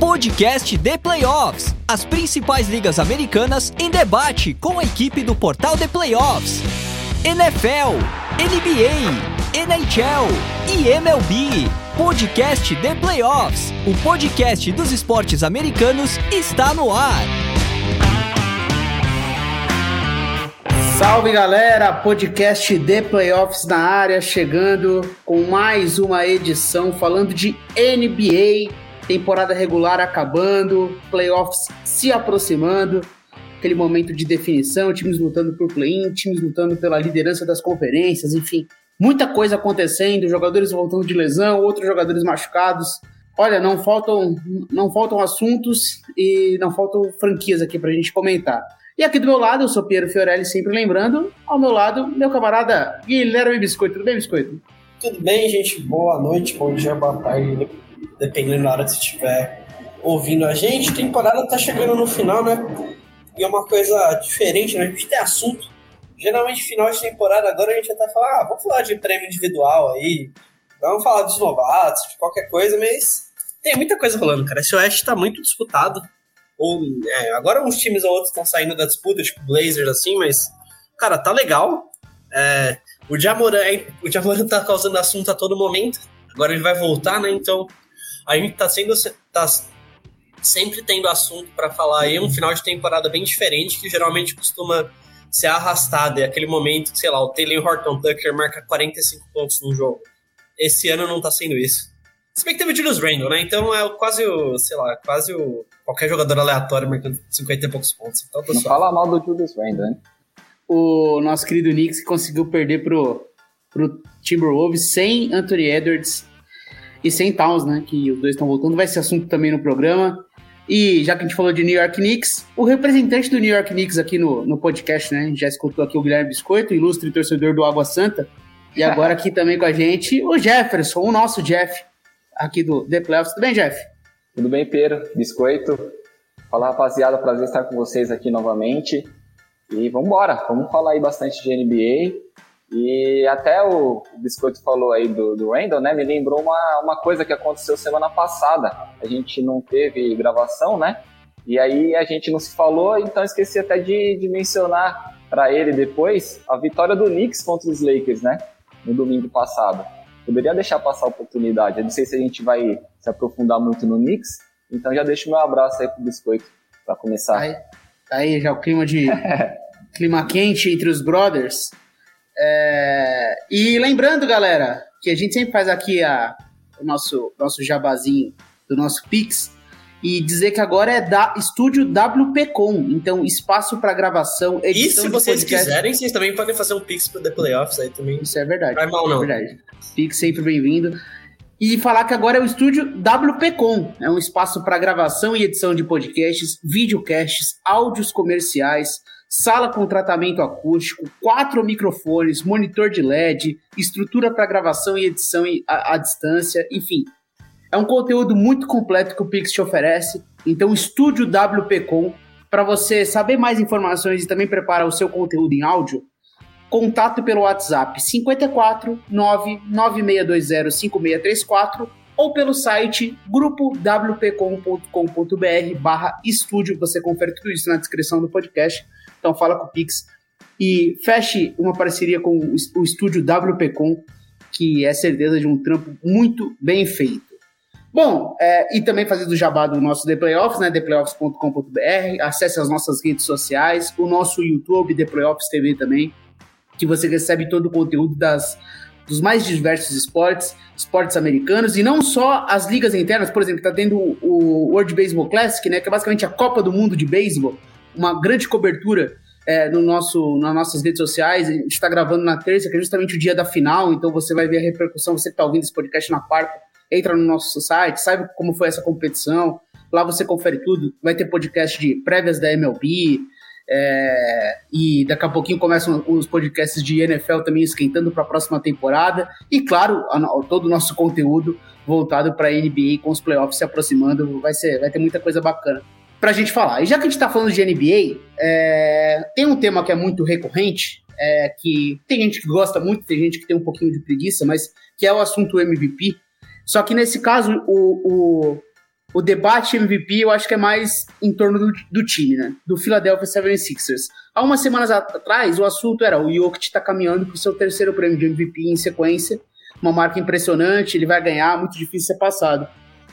Podcast The Playoffs. As principais ligas americanas em debate com a equipe do portal The Playoffs. NFL, NBA, NHL e MLB. Podcast The Playoffs. O podcast dos esportes americanos está no ar. Salve galera, podcast The Playoffs na área, chegando com mais uma edição falando de NBA, temporada regular acabando, playoffs se aproximando, aquele momento de definição, times lutando por play-in, times lutando pela liderança das conferências, enfim, muita coisa acontecendo, jogadores voltando de lesão, outros jogadores machucados. Olha, não faltam, não faltam assuntos e não faltam franquias aqui pra gente comentar. E aqui do meu lado, eu sou Piero Fiorelli, sempre lembrando, ao meu lado, meu camarada Guilherme Biscoito. Tudo bem, Biscoito? Tudo bem, gente? Boa noite, bom dia, boa tarde, dependendo da hora que você estiver ouvindo a gente. A temporada tá chegando no final, né? E é uma coisa diferente, né? A gente tem assunto. Geralmente, final de temporada, agora a gente até fala, ah, vamos falar de prêmio individual aí, vamos falar dos novatos, de qualquer coisa, mas tem muita coisa rolando, cara. Esse Oeste tá muito disputado. Ou, é, agora uns times ou outros estão saindo da disputa, tipo Blazers, assim, mas, cara, tá legal. É, o Jamoran, o Jamoran tá causando assunto a todo momento. Agora ele vai voltar, né? Então, a gente tá sendo tá sempre tendo assunto para falar aí um final de temporada bem diferente que geralmente costuma ser arrastado é aquele momento que, sei lá, o Taylor Horton Tucker marca 45 pontos no jogo. Esse ano não tá sendo isso. Se bem que teve o Julius Randle, né? Então é quase o, sei lá, quase o qualquer jogador aleatório marcando 50 e poucos pontos. Então, não fala mal do Julius Randle, né? O nosso querido Knicks conseguiu perder pro, pro Timberwolves sem Anthony Edwards e sem Towns, né? Que os dois estão voltando. Vai ser assunto também no programa. E já que a gente falou de New York Knicks, o representante do New York Knicks aqui no, no podcast, né? Já escutou aqui o Guilherme Biscoito, ilustre torcedor do Água Santa. E agora aqui também com a gente o Jefferson, o nosso Jeff, aqui do The Playoffs. Tudo bem, Jeff? Tudo bem, Pedro? Biscoito. Fala, rapaziada. Prazer estar com vocês aqui novamente. E vamos embora. Vamos falar aí bastante de NBA. E até o, Biscoito falou aí do, do Randall, né? Me lembrou uma, uma coisa que aconteceu semana passada. A gente não teve gravação, né? E aí a gente não se falou, então esqueci até de, de mencionar para ele depois a vitória do Knicks contra os Lakers, né? No domingo passado. Poderia deixar passar a oportunidade. Eu não sei se a gente vai se aprofundar muito no Knicks, então já deixo meu abraço aí pro Biscoito para começar. Aí, aí já o clima de clima quente entre os brothers. É, e lembrando, galera, que a gente sempre faz aqui a, o nosso, nosso jabazinho do nosso Pix e dizer que agora é da Estúdio WPcom, então espaço para gravação, edição E se vocês quiserem, vocês também podem fazer um Pix para The Playoffs aí também. Isso é verdade. Vai mal não. É verdade. Pix sempre bem-vindo. E falar que agora é o estúdio WPcom, é um espaço para gravação e edição de podcasts, videocasts, áudios comerciais, sala com tratamento acústico, quatro microfones, monitor de LED, estrutura para gravação e edição à, distância, enfim. É um conteúdo muito completo que o Pix te oferece. Então, estúdio WPcom, para você saber mais informações e também preparar o seu conteúdo em áudio, contato pelo WhatsApp 54 99620 5634 ou pelo site grupowpcom.com.br barra estúdio. Você confere tudo isso na descrição do podcast. Então fala com o Pix e feche uma parceria com o estúdio WPcom, que é certeza de um trampo muito bem feito. Bom, é, e também fazer do jabá do nosso The Playoffs, né? ThePlayoffs.com.br. Acesse as nossas redes sociais, o nosso YouTube, The Playoffs TV também, que você recebe todo o conteúdo das, dos mais diversos esportes, esportes americanos, e não só as ligas internas, por exemplo, está tendo o World Baseball Classic, né? Que é basicamente a Copa do Mundo de Beisebol uma grande cobertura é, no nosso, nas nossas redes sociais. A gente está gravando na terça, que é justamente o dia da final, então você vai ver a repercussão. Você que está ouvindo esse podcast na quarta, entra no nosso site, sabe como foi essa competição. Lá você confere tudo. Vai ter podcast de prévias da MLB. É, e daqui a pouquinho começam os podcasts de NFL também esquentando para a próxima temporada. E claro, a, todo o nosso conteúdo voltado para a NBA com os playoffs se aproximando. Vai, ser, vai ter muita coisa bacana pra gente falar. E já que a gente tá falando de NBA, é, tem um tema que é muito recorrente, é, que tem gente que gosta muito, tem gente que tem um pouquinho de preguiça, mas que é o assunto MVP. Só que nesse caso, o, o, o debate MVP eu acho que é mais em torno do, do time, né? Do Philadelphia 76ers. Há umas semanas atrás, o assunto era o Jokic está caminhando para o seu terceiro prêmio de MVP em sequência. Uma marca impressionante, ele vai ganhar, muito difícil ser passado.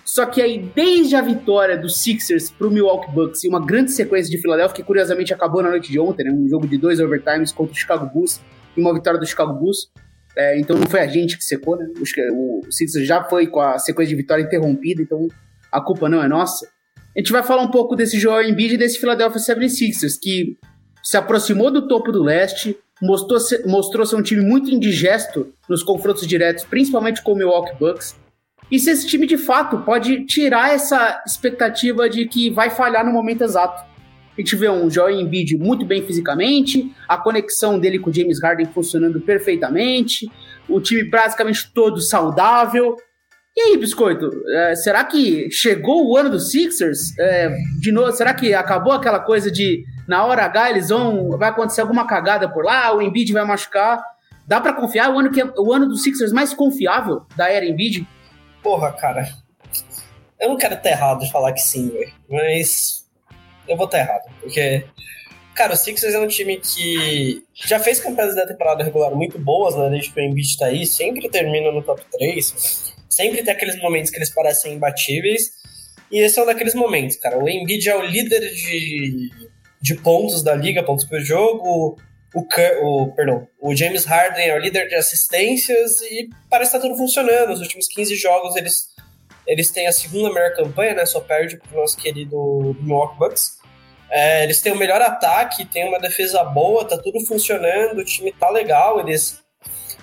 Só que aí, desde a vitória dos Sixers para o Milwaukee Bucks e uma grande sequência de Philadelphia, que curiosamente acabou na noite de ontem, né? Um jogo de dois overtimes contra o Chicago Bulls e uma vitória do Chicago Bulls. É, então não foi a gente que secou, né? O Sixers já foi com a sequência de vitória interrompida, então a culpa não é nossa. A gente vai falar um pouco desse Joel Embiid e desse Philadelphia 76ers, que se aproximou do topo do leste, mostrou ser, mostrou ser um time muito indigesto nos confrontos diretos, principalmente com o Milwaukee Bucks. E se esse time de fato pode tirar essa expectativa de que vai falhar no momento exato. A gente vê um Joel Embiid muito bem fisicamente, a conexão dele com o James Harden funcionando perfeitamente, o time basicamente todo saudável, e aí, Biscoito, é, será que chegou o ano dos Sixers? É, de novo, será que acabou aquela coisa de na hora H eles vão. Vai acontecer alguma cagada por lá, o Embiid vai machucar? Dá para confiar? O ano, que é, o ano dos Sixers mais confiável da era Embiid? Porra, cara. Eu não quero estar errado de falar que sim. Mas eu vou estar errado. Porque, cara, o Sixers é um time que já fez campanhas da temporada regular muito boas, né? Desde que o Embiid tá aí, sempre termina no top 3 Sempre tem aqueles momentos que eles parecem imbatíveis. E esse é um daqueles momentos, cara. O Embiid é o líder de, de pontos da liga, pontos por jogo. O, o, perdão, o James Harden é o líder de assistências e parece estar tá tudo funcionando. Nos últimos 15 jogos eles, eles têm a segunda melhor campanha, né? Só perde pro nosso querido Milwaukee Bucks. É, eles têm o melhor ataque, tem uma defesa boa, tá tudo funcionando, o time tá legal, eles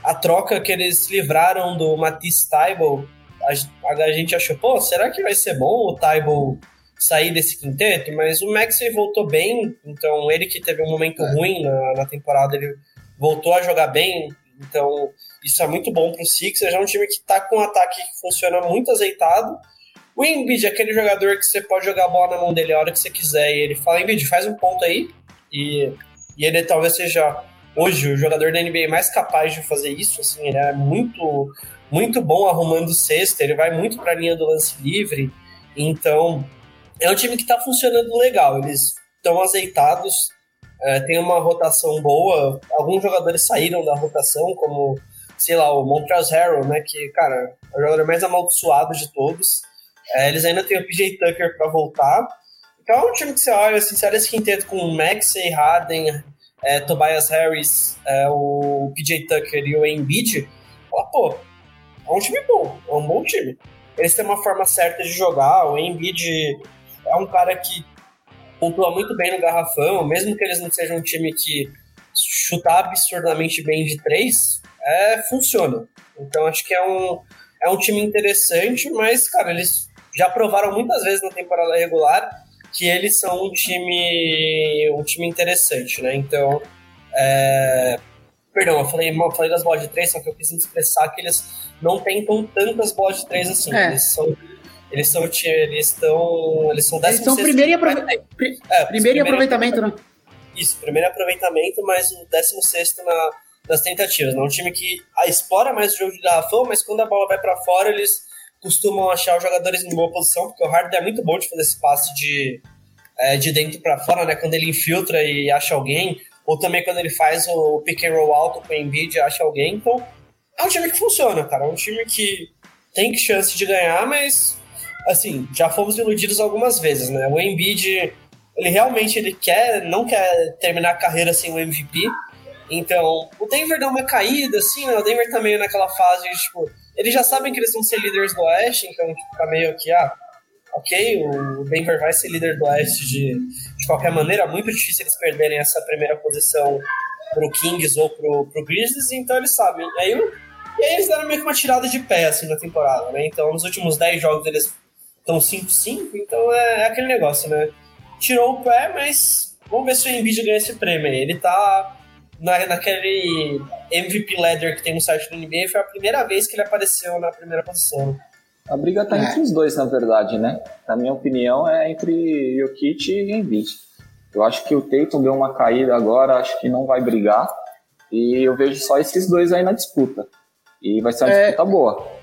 a troca que eles livraram do Matisse Taibo, a, a, gente achou, pô, será que vai ser bom o Taibo sair desse quinteto? Mas o Maxey voltou bem, então ele que teve um momento é. ruim na, na temporada, ele voltou a jogar bem, então isso é muito bom pro Sixers, é um time que tá com um ataque que funciona muito azeitado. O Embiid é aquele jogador que você pode jogar a bola na mão dele a hora que você quiser, e ele fala, Embiid, faz um ponto aí, e, e ele talvez seja hoje o jogador da NBA mais capaz de fazer isso, assim, ele é muito, muito bom arrumando cesta, ele vai muito para a linha do lance livre, então é um time que está funcionando legal, eles estão azeitados, é, tem uma rotação boa, alguns jogadores saíram da rotação, como, sei lá, o Montrezl Harrell, né, que, cara, é o jogador mais amaldiçoado de todos, é, eles ainda têm o PJ Tucker para voltar, então é um time que você olha, assim, olha esse quinteto com Maxey, Harden, é, Tobias Harris, é, o PJ Tucker e o Embiid, fala, pô, é um time bom, é um bom time. Eles têm uma forma certa de jogar, o Embiid é um cara que pontua muito bem no garrafão, mesmo que eles não sejam um time que chuta absurdamente bem de três, é, funciona. Então acho que é um, é um time interessante, mas, cara, eles já provaram muitas vezes na temporada regular que eles são um time um time interessante, né? Então, é... perdão, eu falei, eu falei das bolas de três, só que eu quis me expressar que eles não tentam tantas bolas de três assim. É. Eles são eles são eles estão eles são eles são primeiro em aprove... é, primeiro aproveitamento, né? Isso, primeiro aproveitamento, mas o décimo sexto na, nas tentativas. Né? Um time que ah, explora mais o jogo de garrafão, mas quando a bola vai para fora, eles costumam achar os jogadores em boa posição, porque o Harden é muito bom de fazer esse passe de, é, de dentro para fora, né? Quando ele infiltra e acha alguém, ou também quando ele faz o pick and roll alto com o Embiid e acha alguém. Então, é um time que funciona, cara. É um time que tem chance de ganhar, mas, assim, já fomos iludidos algumas vezes, né? O Embiid, ele realmente ele quer, não quer terminar a carreira sem o MVP. Então, o Denver deu uma caída, assim, né? O Denver tá meio naquela fase de, tipo, eles já sabem que eles vão ser líderes do Oeste, então tipo, tá meio que, ah, ok, o Denver vai ser líder do Oeste de, de qualquer maneira, muito difícil eles perderem essa primeira posição pro Kings ou pro, pro Grizzlies, então eles sabem. E aí, e aí eles deram meio que uma tirada de pé, assim, na temporada, né? Então, nos últimos 10 jogos eles estão 5-5, então é, é, aquele negócio, né? Tirou o pé, mas vamos ver se o Embiid ganha esse prêmio aí. Ele tá na, naquele MVP ladder que tem no site do NBA, foi a primeira vez que ele apareceu na primeira posição. A briga tá é. entre os dois, na verdade, né? Na minha opinião, é entre Jokic e Embiid. Eu acho que o Tatum deu uma caída agora, acho que não vai brigar. E eu vejo só esses dois aí na disputa. E vai ser uma é... disputa boa.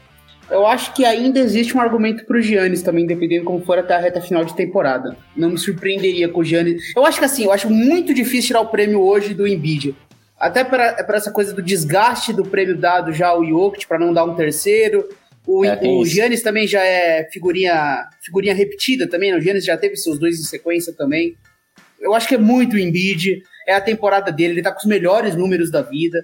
Eu acho que ainda existe um argumento pro Giannis também, dependendo como for até a reta final de temporada. Não me surpreenderia com o Giannis. Eu acho que assim, eu acho muito difícil tirar o prêmio hoje do Embiid. Até para essa coisa do desgaste do prêmio dado já ao Jokic, para não dar um terceiro. O, é, o Giannis também já é figurinha, figurinha repetida também, né? O Giannis já teve seus dois em sequência também. Eu acho que é muito o Embiid, é a temporada dele, ele tá com os melhores números da vida.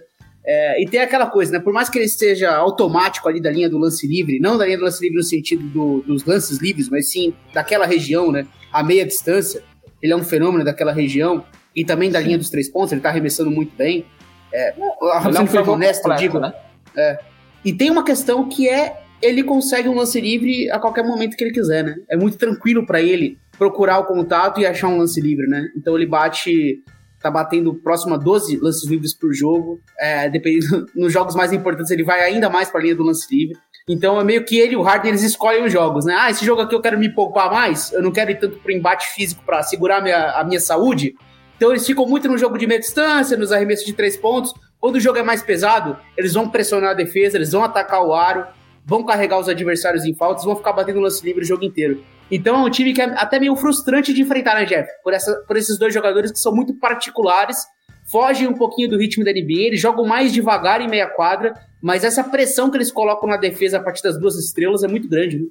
É, e tem aquela coisa, né? Por mais que ele esteja automático ali da linha do lance livre, não da linha do lance livre no sentido do, dos lances livres, mas sim daquela região, né? A meia distância. Ele é um fenômeno daquela região. E também da sim. linha dos três pontos, ele tá arremessando muito bem. É, arremessando foi honesto, eu digo. Né? É. E tem uma questão que é ele consegue um lance livre a qualquer momento que ele quiser, né? É muito tranquilo para ele procurar o contato e achar um lance livre, né? Então ele bate tá batendo próximo a 12 lances livres por jogo. É, dependendo, nos jogos mais importantes, ele vai ainda mais para a linha do lance livre. Então é meio que ele e o Harden eles escolhem os jogos, né? Ah, esse jogo aqui eu quero me poupar mais, eu não quero ir tanto pro embate físico para segurar minha, a minha saúde. Então eles ficam muito no jogo de meia distância, nos arremessos de três pontos. Quando o jogo é mais pesado, eles vão pressionar a defesa, eles vão atacar o aro, vão carregar os adversários em faltas, vão ficar batendo lance livre o jogo inteiro. Então é um time que é até meio frustrante de enfrentar, né, Jeff? Por, essa, por esses dois jogadores que são muito particulares, fogem um pouquinho do ritmo da NBA, eles jogam mais devagar em meia quadra, mas essa pressão que eles colocam na defesa a partir das duas estrelas é muito grande, né?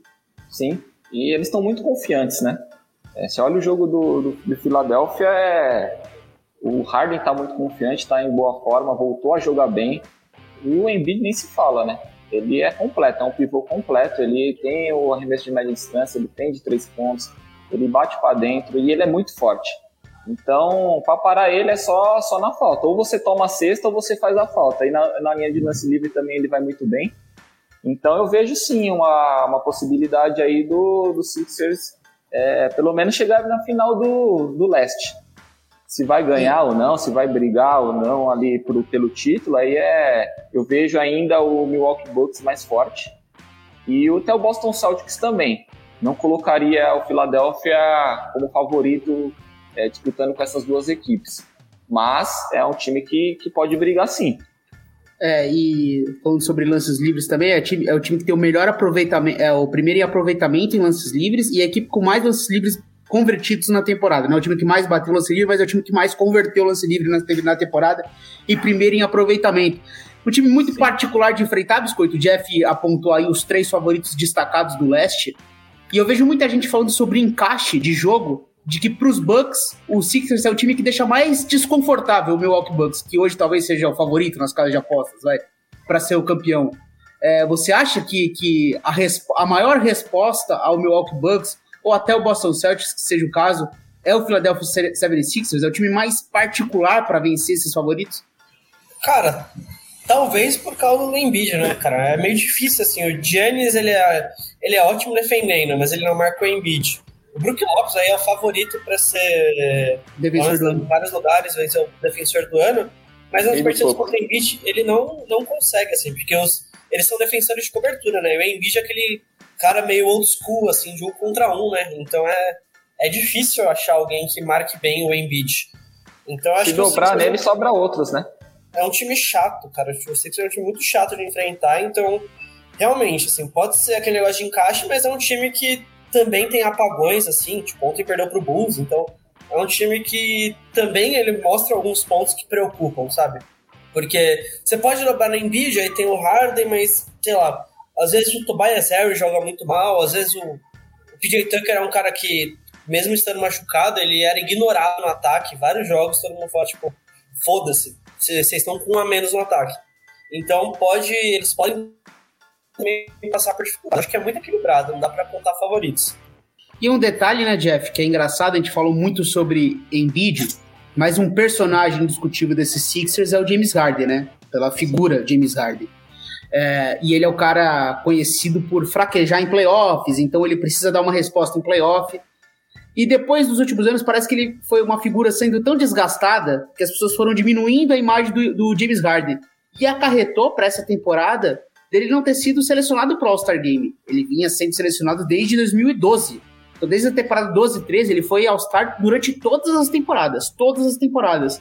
Sim, e eles estão muito confiantes, né? É, você olha o jogo do, do, do Philadelphia, é... o Harden está muito confiante, está em boa forma, voltou a jogar bem, e o Embiid nem se fala, né? Ele é completo, é um pivô completo. Ele tem o arremesso de média distância, ele tem de três pontos, ele bate para dentro e ele é muito forte. Então, para parar ele é só, só na falta. Ou você toma a cesta ou você faz a falta. E na, na linha de lance livre também ele vai muito bem. Então eu vejo sim uma, uma possibilidade aí do, do Sixers é, pelo menos chegar na final do, do leste se vai ganhar ou não, se vai brigar ou não ali pro, pelo título, aí é. Eu vejo ainda o Milwaukee Bucks mais forte. E até o Boston Celtics também. Não colocaria o Philadelphia como favorito é, disputando com essas duas equipes. Mas é um time que, que pode brigar sim. É, e falando sobre lances livres também, é, time, é o time que tem o melhor aproveitamento, é o primeiro em aproveitamento em lances livres e a equipe com mais lances livres convertidos na temporada. Não é o time que mais bateu lance livre, mas é o time que mais converteu lance livre na, temporada e primeiro em aproveitamento. Um time muito Sim. particular de enfrentar, Biscoito. O Jeff apontou aí os três favoritos destacados do leste. E eu vejo muita gente falando sobre encaixe de jogo, de que para os Bucks, o Sixers é o time que deixa mais desconfortável o Milwaukee Bucks, que hoje talvez seja o favorito nas casas de apostas, vai, para ser o campeão. É, você acha que, que a, a maior resposta ao Milwaukee Bucks ou até o Boston Celtics, que seja o caso, é o Philadelphia 76ers? É o time mais particular para vencer esses favoritos? Cara, talvez por causa do Embiid, né, cara? É meio difícil, assim. O Giannis, ele é, ele é ótimo defendendo, mas ele não marca o Embiid. O Brook Lopes aí é o favorito para ser defensor do ano. em vários lugares, vai ser o defensor do ano. Mas nas partidas contra o Embiid, ele não, não consegue, assim, porque os, eles são defensores de cobertura, né? O Embiid é aquele cara meio old school, assim, de um contra um, né? Então é, é difícil achar alguém que marque bem o Embiid. Então acho Se que dobrar nele, sobra outros, né? É um time chato, cara. O Sixers é um time muito chato de enfrentar, então realmente, assim, pode ser aquele negócio de encaixe, mas é um time que também tem apagões, assim, tipo, ontem perdeu pro Bulls, então é um time que também ele mostra alguns pontos que preocupam, sabe? Porque você pode dobrar no Embiid, aí tem o Harden, mas, sei lá, às vezes o Tobias Harris joga muito mal, às vezes o, o PJ Tucker é um cara que, mesmo estando machucado, ele era ignorado no ataque. Vários jogos todo mundo fala, tipo, foda-se, vocês estão com um a menos no ataque. Então pode, eles podem também passar por dificuldade. Acho que é muito equilibrado, não dá para contar favoritos. E um detalhe, né, Jeff, que é engraçado, a gente falou muito sobre Embiid, mas um personagem indiscutível desses Sixers é o James Harden, né? Pela figura James Harden. É, e ele é o cara conhecido por fraquejar em playoffs, então ele precisa dar uma resposta em playoff. E depois dos últimos anos, parece que ele foi uma figura sendo tão desgastada que as pessoas foram diminuindo a imagem do, do James Harden. E acarretou para essa temporada dele não ter sido selecionado para o All-Star Game. Ele vinha sendo selecionado desde 2012. Então, desde a temporada 12 e 13, ele foi All-Star durante todas as temporadas. Todas as temporadas.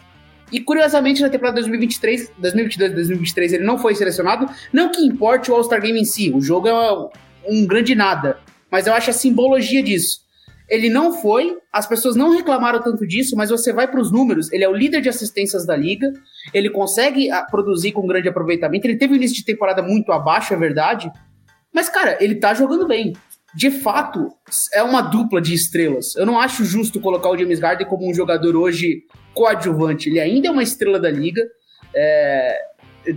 E curiosamente, na temporada 2023, 2022 2023, ele não foi selecionado. Não que importe o All-Star Game em si, o jogo é um grande nada. Mas eu acho a simbologia disso. Ele não foi, as pessoas não reclamaram tanto disso, mas você vai para os números, ele é o líder de assistências da liga, ele consegue ah, produzir com grande aproveitamento, ele teve um início de temporada muito abaixo, é verdade, mas cara, ele tá jogando bem. De fato, é uma dupla de estrelas. Eu não acho justo colocar o James Harden como um jogador hoje coadjuvante. Ele ainda é uma estrela da liga. É,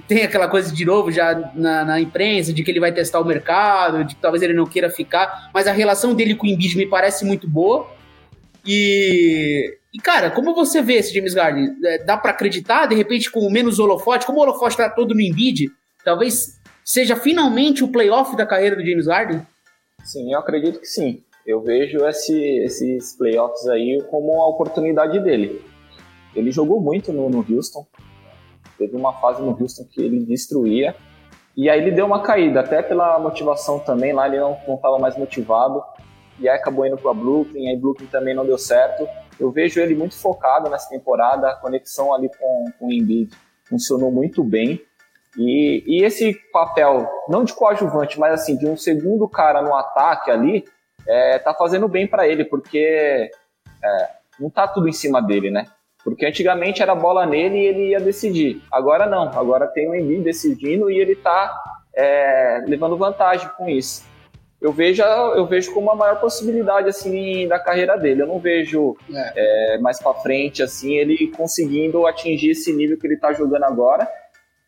tem aquela coisa de novo já na, na, imprensa de que ele vai testar o mercado, de que talvez ele não queira ficar, mas a relação dele com o Embiid me parece muito boa. E, e cara, como você vê esse James Harden? É, dá para acreditar, de repente, com menos holofote, como o holofote tá todo no Embiid, talvez seja finalmente o playoff da carreira do James Harden? Sim, eu acredito que sim. Eu vejo esse, esses playoffs aí como a oportunidade dele. Ele jogou muito no, no Houston, Teve uma fase no Houston que ele destruía. E aí ele deu uma caída, até pela motivação também. Lá ele não estava mais motivado. E aí acabou indo para Brooklyn. Aí Brooklyn também não deu certo. Eu vejo ele muito focado nessa temporada. A conexão ali com, com o Embiid funcionou muito bem. E, e, esse papel, não de coadjuvante, mas assim, de um segundo cara no ataque ali, é, tá fazendo bem para ele, porque é, não tá tudo em cima dele, né? Porque antigamente era bola nele e ele ia decidir. Agora não, agora tem o Embiid decidindo e ele está é, levando vantagem com isso. Eu vejo, eu vejo como a maior possibilidade assim da carreira dele. Eu não vejo é. É, mais para frente assim ele conseguindo atingir esse nível que ele está jogando agora,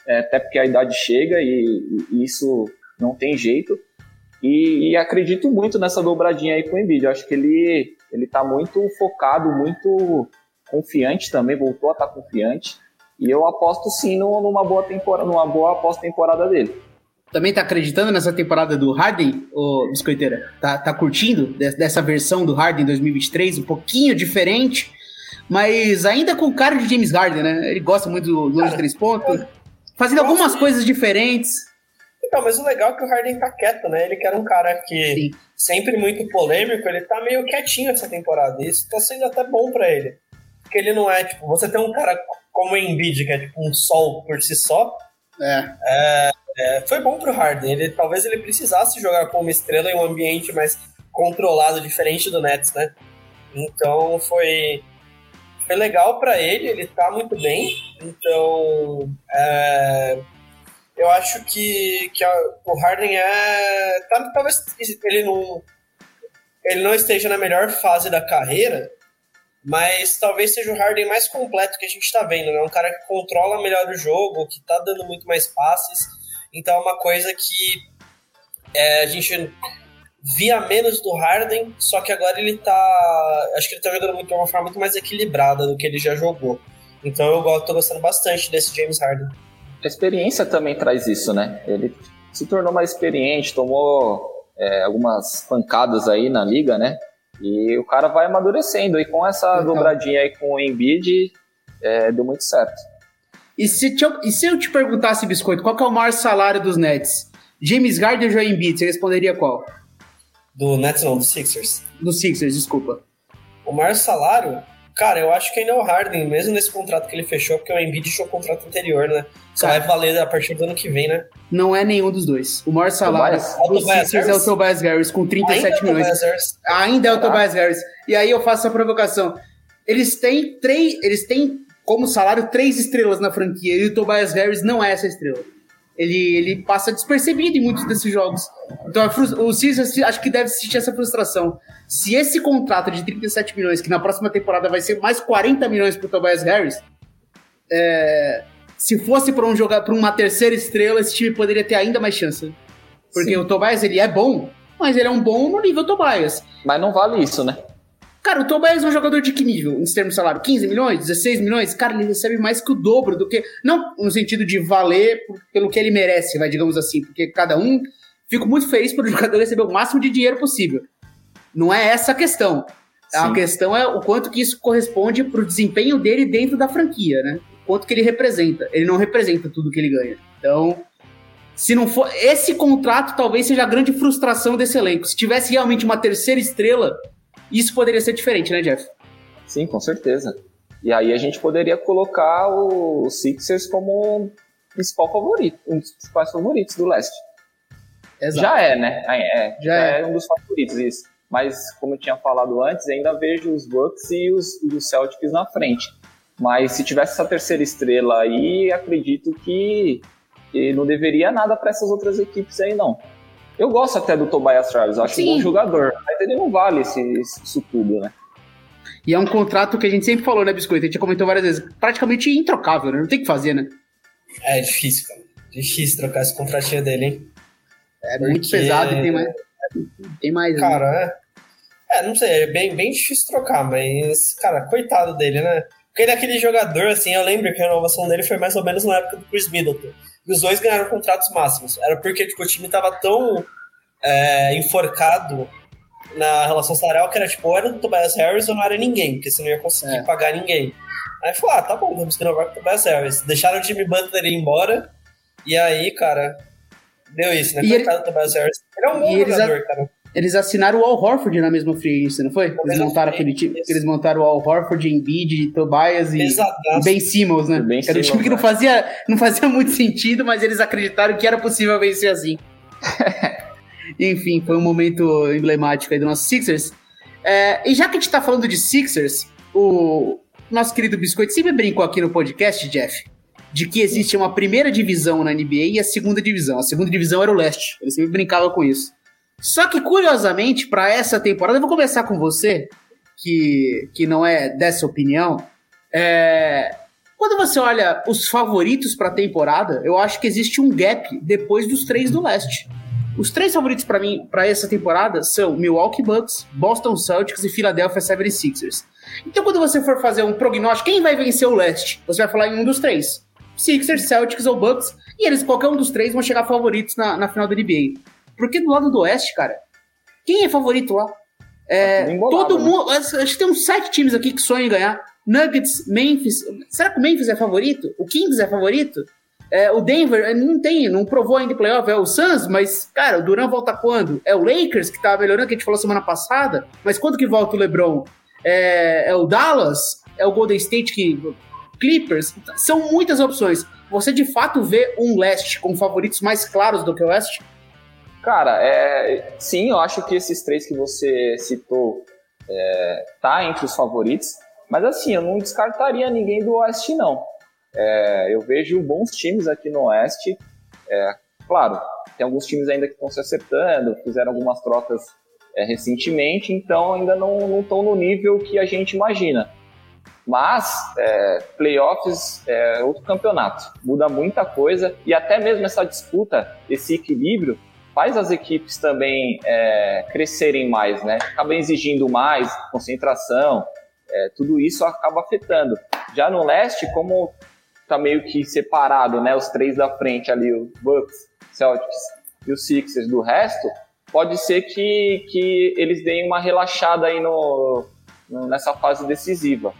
é, até porque a idade chega e, e isso não tem jeito. E, e, acredito muito nessa dobradinha aí com o Embiid. Eu acho que ele ele está muito focado, muito confiante também, voltou a estar confiante. E eu aposto sim numa boa temporada, numa boa pós-temporada dele. Também tá acreditando nessa temporada do Harden, ô Biscoiteira? Tá, tá curtindo dessa versão do Harden 2023, um pouquinho diferente, mas ainda com cara de James Harden, né? Ele gosta muito do longe de três pontos, fazendo algumas coisas diferentes. Então, mas o legal é que o Harden tá quieto, né? Ele que era um cara que Sim. sempre muito polêmico, ele tá meio quietinho essa temporada. Isso tá sendo até bom para ele que ele não é, tipo, você tem um cara como o Embiid, que é tipo um sol por si só. É. é, é foi bom pro Harden. Ele, talvez ele precisasse jogar com uma estrela em um ambiente mais controlado, diferente do Nets, né? Então foi, foi legal para ele, ele tá muito bem. Então é, eu acho que, que a, o Harden é. Tá, talvez ele não, ele não esteja na melhor fase da carreira, mas talvez seja o Harden mais completo que a gente está vendo, né? Um cara que controla melhor o jogo, que está dando muito mais passes. Então é uma coisa que é, a gente via menos do Harden, só que agora ele tá. Acho que ele tá jogando muito, de uma forma muito mais equilibrada do que ele já jogou. Então eu tô gostando bastante desse James Harden. A experiência também traz isso, né? Ele se tornou mais experiente, tomou é, algumas pancadas aí na liga, né? E o cara vai amadurecendo. E com essa então. dobradinha aí com o Embiid, é, deu muito certo. E se, te, e se eu te perguntasse, Biscoito, qual é o maior salário dos Nets? James Harden ou Joel Embiid? Você responderia qual? Do Nets não, do Sixers. Do Sixers, desculpa. O maior salário? Cara, eu acho que ainda é o Harden, mesmo nesse contrato que ele fechou, porque o Embiid fechou o contrato anterior, né? Só Cara, vai valer a partir do ano que vem, né? Não é nenhum dos dois. O maior salário do Sixers é o Tobias Harris, com 37 Ainda é milhões. É Ainda é o Tobias Harris. E aí eu faço essa provocação. Eles têm três. Eles têm como salário três estrelas na franquia, e o Tobias Harris não é essa estrela. Ele, ele passa despercebido em muitos desses jogos. Então o Sixers acho que deve sentir essa frustração. Se esse contrato de 37 milhões, que na próxima temporada vai ser mais 40 milhões pro Tobias Harris, é, se fosse para um jogar para uma terceira estrela, esse time poderia ter ainda mais chance. Porque Sim. o Tobias ele é bom, mas ele é um bom no nível Tobias. Mas não vale isso, né? Cara, o Tobias é um jogador de que nível em termos de salário? 15 milhões? 16 milhões? Cara, ele recebe mais que o dobro do que. Não no sentido de valer pelo que ele merece, vai, digamos assim, porque cada um. Fico muito feliz pelo jogador receber o máximo de dinheiro possível. Não é essa a questão. Sim. A questão é o quanto que isso corresponde pro desempenho dele dentro da franquia, né? quanto que ele representa. Ele não representa tudo que ele ganha. Então, se não for. Esse contrato talvez seja a grande frustração desse elenco. Se tivesse realmente uma terceira estrela, isso poderia ser diferente, né, Jeff? Sim, com certeza. E aí a gente poderia colocar o Sixers como principal favorito, um dos principais favoritos do leste. Exato. Já é, né? É, já, já é. é. um dos favoritos, isso. Mas, como eu tinha falado antes, ainda vejo os Bucks e os, os Celtics na frente. Mas se tivesse essa terceira estrela aí, acredito que, que não deveria nada para essas outras equipes aí, não. Eu gosto até do Tobias Harris, acho Sim. um bom jogador, mas ele não vale esse, isso tudo, né? E é um contrato que a gente sempre falou, né, Biscoito? A gente já comentou várias vezes, praticamente introcável, né? Não tem o que fazer, né? É difícil, cara. Difícil trocar esse contratinho dele, hein? É Porque... muito pesado e tem mais. Tem mais. Né? Cara, né? é. É, não sei, é bem, bem difícil trocar, mas, cara, coitado dele, né? Porque ele é aquele jogador, assim, eu lembro que a renovação dele foi mais ou menos na época do Chris Middleton. E os dois ganharam contratos máximos. Era porque tipo, o time tava tão é, enforcado na relação salarial que era tipo, ou era do Tobias Harris ou não era ninguém, porque você não ia conseguir é. pagar ninguém. Aí falou, ah, tá bom, vamos renovar com o Tobias Harris. Deixaram o Jimmy Butler ir embora, e aí, cara, deu isso, né? E Coitado ele... do Tobias Harris. Ele é um bom jogador, a... cara. Eles assinaram o Al Horford na mesma free agency, não foi? Eles montaram aquele time, eles montaram o Al Horford, Embiid, Tobias e. Ben Simmons, né? Ben era um time que não né? fazia, não fazia muito sentido, mas eles acreditaram que era possível vencer assim. Enfim, foi um momento emblemático aí do nosso Sixers. É, e já que a gente tá falando de Sixers, o nosso querido Biscoito sempre brincou aqui no podcast, Jeff, de que existe uma primeira divisão na NBA e a segunda divisão. A segunda divisão era o leste. Ele sempre brincava com isso. Só que, curiosamente, para essa temporada, eu vou começar com você, que, que não é dessa opinião. É, quando você olha os favoritos para a temporada, eu acho que existe um gap depois dos três do leste. Os três favoritos para mim para essa temporada são Milwaukee Bucks, Boston Celtics e Philadelphia 76ers. Então, quando você for fazer um prognóstico, quem vai vencer o leste? Você vai falar em um dos três: Sixers, Celtics ou Bucks, e eles, qualquer um dos três, vão chegar favoritos na, na final da NBA. Porque do lado do Oeste, cara, quem é favorito lá? É, tá todo né? mundo. Acho que tem uns sete times aqui que sonham em ganhar. Nuggets, Memphis. Será que o Memphis é favorito? O Kings é favorito? É, o Denver não tem, não provou ainda em playoff, é o Suns, mas, cara, o Duran volta quando? É o Lakers, que tá melhorando, que a gente falou semana passada, mas quando que volta o LeBron? É, é o Dallas? É o Golden State que. Clippers? São muitas opções. Você de fato vê um leste com favoritos mais claros do que o oeste? Cara, é, sim, eu acho que esses três que você citou é, tá entre os favoritos, mas assim, eu não descartaria ninguém do Oeste, não. É, eu vejo bons times aqui no Oeste. É, claro, tem alguns times ainda que estão se acertando, fizeram algumas trocas é, recentemente, então ainda não estão no nível que a gente imagina. Mas é, playoffs é outro campeonato, muda muita coisa e até mesmo essa disputa, esse equilíbrio, faz as equipes também é, crescerem mais, né? Acaba exigindo mais concentração, é, tudo isso acaba afetando. Já no leste, como tá meio que separado, né? Os três da frente ali, os Bucks, Celtics e os Sixers do resto, pode ser que, que eles deem uma relaxada aí no, no nessa fase decisiva.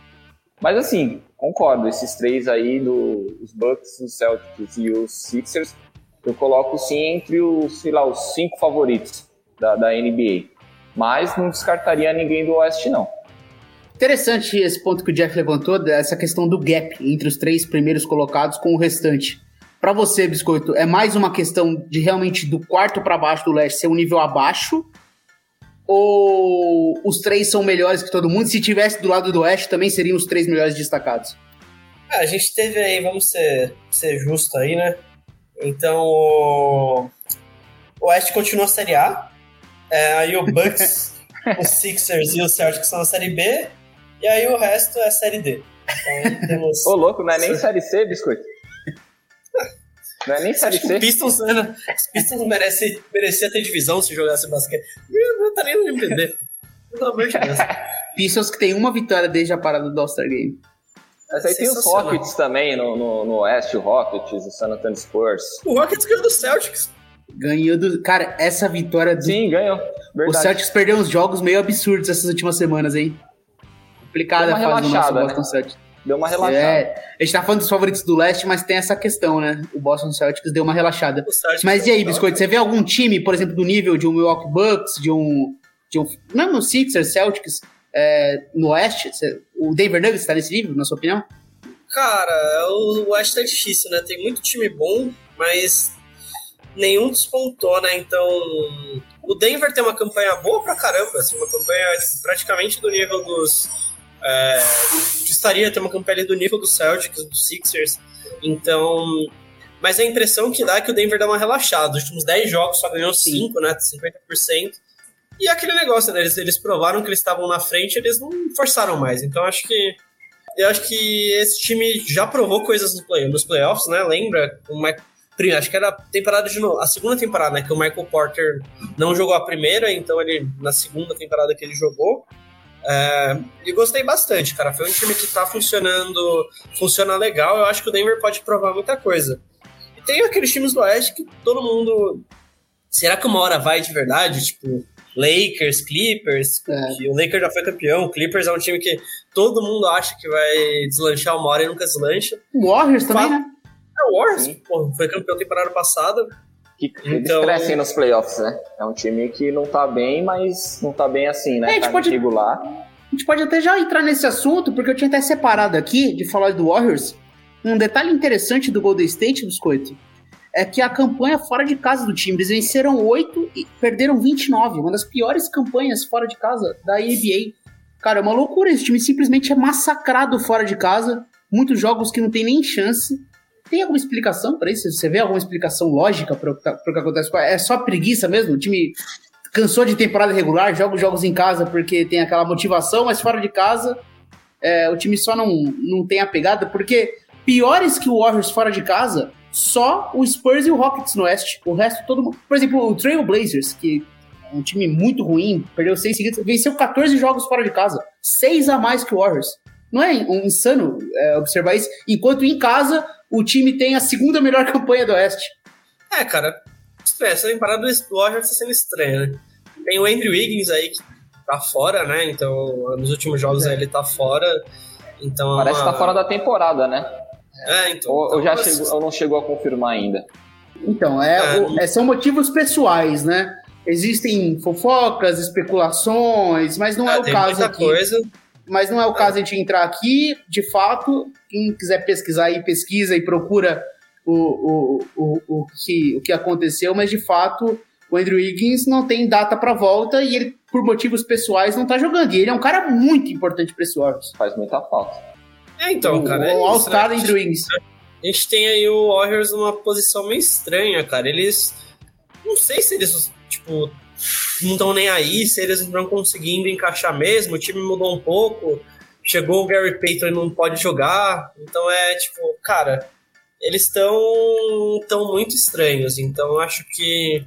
Mas assim, concordo, esses três aí, do, os Bucks, os Celtics e os Sixers, eu coloco sim entre os, sei lá, os cinco favoritos da, da NBA. Mas não descartaria ninguém do Oeste, não. Interessante esse ponto que o Jeff levantou, dessa questão do gap entre os três primeiros colocados com o restante. Para você, Biscoito, é mais uma questão de realmente do quarto para baixo do leste ser um nível abaixo? Ou os três são melhores que todo mundo? Se tivesse do lado do oeste, também seriam os três melhores destacados? É, a gente teve aí, vamos ser, ser justo aí, né? Então, o Oeste continua a Série A. É, aí o Bucks, os Sixers e os Celtics são a Série B. E aí o resto é a Série D. Então, temos... Ô, louco, não é nem Série C, Biscoito? Não é nem Série C? Os Pistons, né? os Pistons merece, merecia ter divisão se jogasse basquete. Não estaria no MPB. Pelo amor de Deus. Pistons que tem uma vitória desde a parada do All-Star Game. Mas aí tem os Rockets também no, no, no Oeste, o Rockets, o San Antonio Spurs. O Rockets ganhou do Celtics. Ganhou do. Cara, essa vitória do. Sim, ganhou. Verdade. O Celtics perdeu uns jogos meio absurdos essas últimas semanas, hein? Complicada a fase do nosso Boston né? Celtics. Deu uma relaxada. É, a gente tá falando dos favoritos do leste, mas tem essa questão, né? O Boston Celtics deu uma relaxada. Mas e aí, Biscoito, você vê algum time, por exemplo, do nível de um Milwaukee Bucks, de um. De um não, no Sixers, Celtics, é, no oeste? o Denver Nuggets está nesse nível, na sua opinião? Cara, o West tá difícil, né? Tem muito time bom, mas nenhum despontou, né? Então, o Denver tem uma campanha boa pra caramba, assim, uma campanha tipo, praticamente do nível dos. É, estaria ter uma campanha do nível dos Celtics, dos Sixers. Então. Mas a impressão que dá é que o Denver dá uma relaxada. Os últimos 10 jogos só ganhou 5, né? 50%. E aquele negócio, né? Eles, eles provaram que eles estavam na frente, eles não forçaram mais. Então acho que. Eu acho que esse time já provou coisas nos, play, nos playoffs, né? Lembra? O acho que era a temporada de novo, a segunda temporada, né? Que o Michael Porter não jogou a primeira, então ele na segunda temporada que ele jogou. É, e gostei bastante, cara. Foi um time que tá funcionando, funciona legal. Eu acho que o Denver pode provar muita coisa. E tem aqueles times do Oeste que todo mundo. Será que uma hora vai de verdade? Tipo, Lakers, Clippers. É. O Lakers já foi campeão. O Clippers é um time que todo mundo acha que vai deslanchar uma hora e nunca deslancha. O Warriors também, né? É, o Warriors, pô, foi campeão temporada passada. Que então... eles crescem nos playoffs, né? É um time que não tá bem, mas não tá bem assim, né? É, a gente tá pode... regular. A gente pode até já entrar nesse assunto, porque eu tinha até separado aqui de falar do Warriors. Um detalhe interessante do Golden State, Biscoito, é que a campanha fora de casa do time, eles venceram 8 e perderam 29. Uma das piores campanhas fora de casa da NBA. Cara, é uma loucura. Esse time simplesmente é massacrado fora de casa. Muitos jogos que não tem nem chance. Tem alguma explicação para isso? Você vê alguma explicação lógica para o que acontece? É só preguiça mesmo? O time cansou de temporada regular, joga os jogos em casa porque tem aquela motivação, mas fora de casa é, o time só não, não tem a pegada, porque piores que o Warriors fora de casa, só o Spurs e o Rockets no Oeste. O resto todo mundo. Por exemplo, o Trail Blazers, que é um time muito ruim, perdeu seis seguidos, venceu 14 jogos fora de casa. Seis a mais que o Warriors. Não é um insano é, observar isso? Enquanto em casa o time tem a segunda melhor campanha do Oeste. É, cara, essa temporada do Warriors tá sendo estranha, né? Tem o Andrew Wiggins aí que tá fora, né? Então, nos últimos jogos é. ele tá fora. Então, Parece uma... que tá fora da temporada, né? É, então. Ou, ou já chegou, ou não chegou a confirmar ainda. Então, é, é. O, é, são motivos pessoais, né? Existem fofocas, especulações, mas não é, é o caso aqui. Coisa. Mas não é o caso de a gente entrar aqui, de fato, quem quiser pesquisar aí, pesquisa e procura o, o, o, o, que, o que aconteceu, mas de fato o Andrew Wiggins não tem data para volta e ele, por motivos pessoais, não tá jogando. E ele é um cara muito importante para esse Warriors. Faz muita falta. É, então, cara. É o All-Star né? Andrew Wiggins. A gente tem aí o Warriors numa posição meio estranha, cara. Eles. Não sei se eles, tipo, não estão nem aí, se eles não estão conseguindo encaixar mesmo. O time mudou um pouco chegou o Gary Payton e não pode jogar. Então é tipo, cara, eles estão tão muito estranhos. Então eu acho que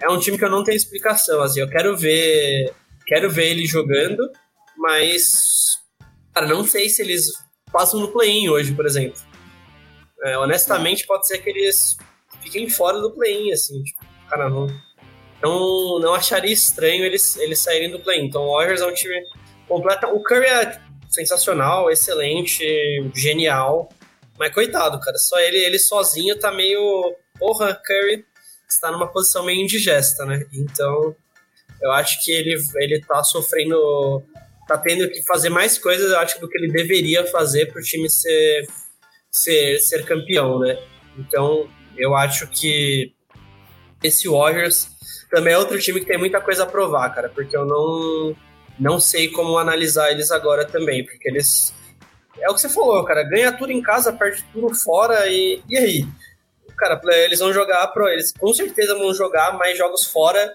é um time que eu não tenho explicação. Assim, eu quero ver, quero ver ele jogando, mas cara, não sei se eles passam no play-in hoje, por exemplo. É, honestamente, pode ser que eles fiquem fora do play-in, assim, tipo, cara, não, não, não acharia estranho eles, eles saírem do play-in. Então, o Warriors é um time completa. O Curry é sensacional, excelente, genial. Mas coitado, cara, só ele, ele sozinho tá meio. Porra, Curry está numa posição meio indigesta, né? Então, eu acho que ele, ele tá sofrendo. Tá tendo que fazer mais coisas, eu acho, do que ele deveria fazer pro time ser, ser, ser campeão, né? Então, eu acho que esse Warriors também é outro time que tem muita coisa a provar, cara, porque eu não não sei como analisar eles agora também, porque eles. É o que você falou, cara. Ganha tudo em casa, perde tudo fora e. E aí? Cara, eles vão jogar pro. Eles com certeza vão jogar mais jogos fora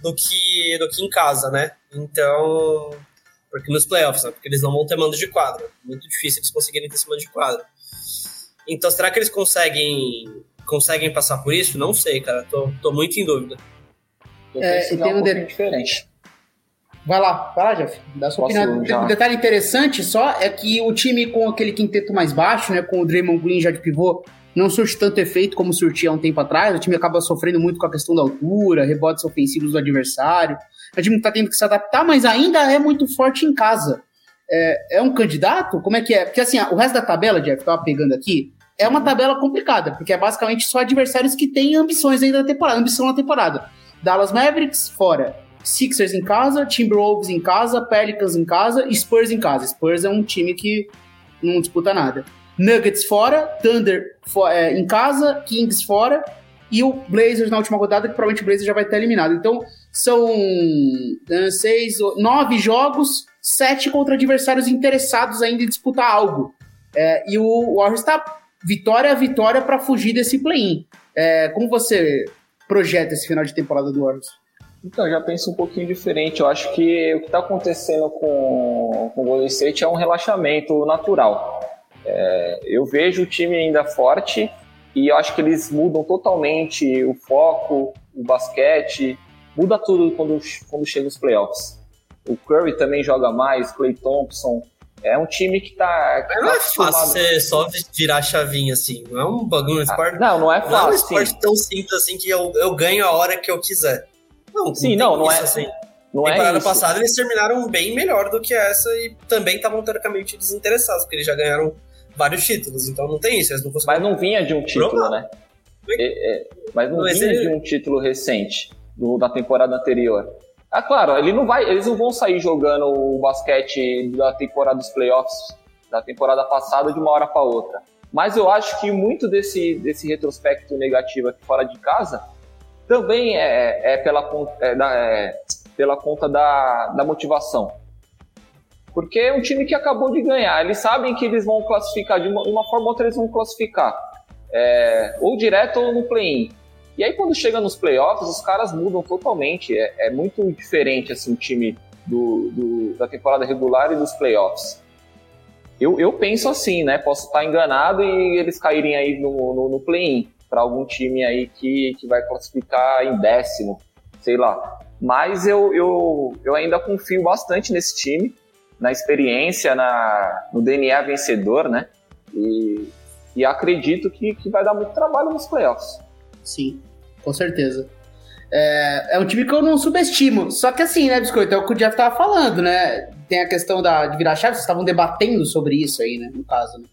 do que, do que em casa, né? Então. Porque nos playoffs, né? Porque eles não vão ter mando de quadra. Muito difícil eles conseguirem ter esse mando de quadra. Então, será que eles conseguem conseguem passar por isso? Não sei, cara. Tô, tô muito em dúvida. É, e tem um, um de... diferente. Vai lá, vai lá, Jeff. Dá sua opinião. Um detalhe interessante só é que o time com aquele quinteto mais baixo, né, com o Draymond Green já de pivô, não surte tanto efeito como surtia há um tempo atrás. O time acaba sofrendo muito com a questão da altura, rebotes ofensivos do adversário. O time tá tendo que se adaptar, mas ainda é muito forte em casa. É, é um candidato? Como é que é? Porque assim, o resto da tabela, Jeff, tava pegando aqui, é uma tabela complicada, porque é basicamente só adversários que têm ambições ainda na temporada, ambição na temporada. Dallas Mavericks, fora. Sixers em casa, Timberwolves em casa, Pelicans em casa e Spurs em casa. Spurs é um time que não disputa nada. Nuggets fora, Thunder é, em casa, Kings fora e o Blazers na última rodada, que provavelmente o Blazers já vai estar eliminado. Então, são uh, seis, nove jogos, sete contra adversários interessados ainda em disputar algo. É, e o Warriors está vitória a vitória para fugir desse play-in. É, como você projeta esse final de temporada do Warriors? Então, já penso um pouquinho diferente. Eu acho que o que está acontecendo com, com o Golden State é um relaxamento natural. É, eu vejo o time ainda forte e eu acho que eles mudam totalmente o foco, o basquete, muda tudo quando, quando chega os playoffs. O Curry também joga mais, Clay Thompson. É um time que tá. Mas não é fácil você só virar a chavinha assim. Não é um bagulho, um esporte. Ah, não, não é fácil. Não é um esporte sim. tão simples assim que eu, eu ganho a hora que eu quiser. Não, sim, não, não é. Assim. Não temporada é passada eles terminaram bem melhor do que essa e também estavam teoricamente desinteressados, porque eles já ganharam vários títulos, então não tem isso. Eles não Mas não vinha de um título, Provar. né? É, é, mas não, vinha ele... de um título recente, do, da temporada anterior. Ah, claro, ele não vai, eles não vão sair jogando o basquete da temporada dos playoffs da temporada passada de uma hora para outra. Mas eu acho que muito desse, desse retrospecto negativo aqui fora de casa também é, é pela, é, da, é, pela conta da, da motivação. Porque é um time que acabou de ganhar. Eles sabem que eles vão classificar, de uma, uma forma ou outra eles vão classificar. É, ou direto ou no play-in. E aí quando chega nos playoffs, os caras mudam totalmente. É, é muito diferente assim, o time do, do, da temporada regular e dos playoffs. Eu, eu penso assim, né? Posso estar enganado e eles caírem aí no, no, no play-in para algum time aí que, que vai classificar em décimo, sei lá. Mas eu, eu, eu ainda confio bastante nesse time, na experiência, na, no DNA vencedor, né? E, e acredito que, que vai dar muito trabalho nos playoffs. Sim, com certeza. É, é um time que eu não subestimo. Só que assim, né, Biscoito? É o que o Jeff tava falando, né? Tem a questão da, de virar chave, vocês estavam debatendo sobre isso aí, né? No caso, né?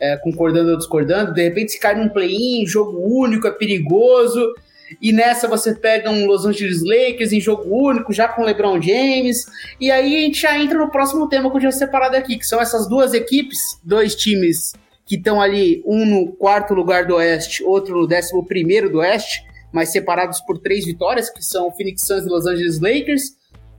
é, concordando ou discordando, de repente se cai num play-in, jogo único, é perigoso, e nessa você pega um Los Angeles Lakers em jogo único, já com LeBron James, e aí a gente já entra no próximo tema que eu tinha separado aqui, que são essas duas equipes, dois times que estão ali, um no quarto lugar do Oeste, outro no décimo primeiro do Oeste, mas separados por três vitórias, que são o Phoenix Suns e Los Angeles Lakers,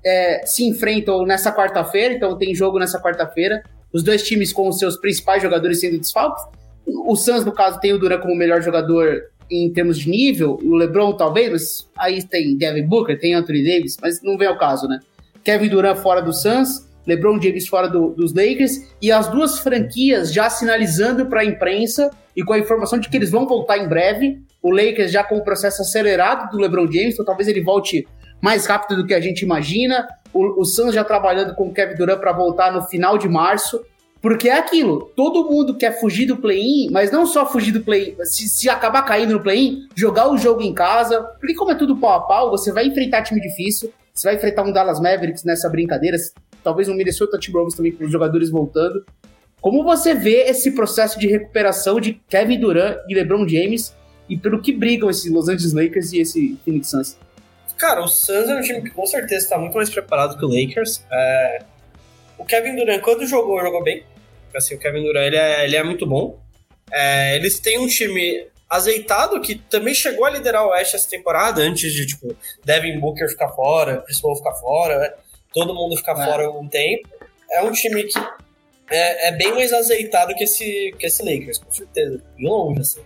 é, se enfrentam nessa quarta-feira, então tem jogo nessa quarta-feira os dois times com os seus principais jogadores sendo desfalques. O Suns, no caso, tem o Duran como melhor jogador em termos de nível, o LeBron talvez, mas aí tem Devin Booker, tem Anthony Davis, mas não vem ao caso, né? Kevin Durant fora do Suns, LeBron James fora do, dos Lakers e as duas franquias já sinalizando para a imprensa e com a informação de que eles vão voltar em breve. O Lakers já com o processo acelerado do LeBron James, então talvez ele volte mais rápido do que a gente imagina o, o Suns já trabalhando com o Kevin Durant para voltar no final de março. Porque é aquilo, todo mundo quer fugir do play-in, mas não só fugir do play-in, se, se acabar caindo no play-in, jogar o jogo em casa. Porque como é tudo pau a pau, você vai enfrentar time difícil, você vai enfrentar um Dallas Mavericks nessa brincadeira, talvez um Minnesota Timberwolves também com os jogadores voltando. Como você vê esse processo de recuperação de Kevin Durant e LeBron James e pelo que brigam esses Los Angeles Lakers e esse Phoenix Suns? Cara, o Suns é um time que com certeza está muito mais preparado que o Lakers. É... O Kevin Durant, quando jogou, jogou bem. Assim, o Kevin Durant ele é, ele é muito bom. É... Eles têm um time azeitado que também chegou a liderar o Oeste essa temporada, antes de, tipo, Devin Booker ficar fora, Chris Paul ficar fora, né? Todo mundo ficar é. fora um tempo. É um time que é, é, bem mais azeitado que esse, que esse Lakers, com certeza. Bem longe, assim.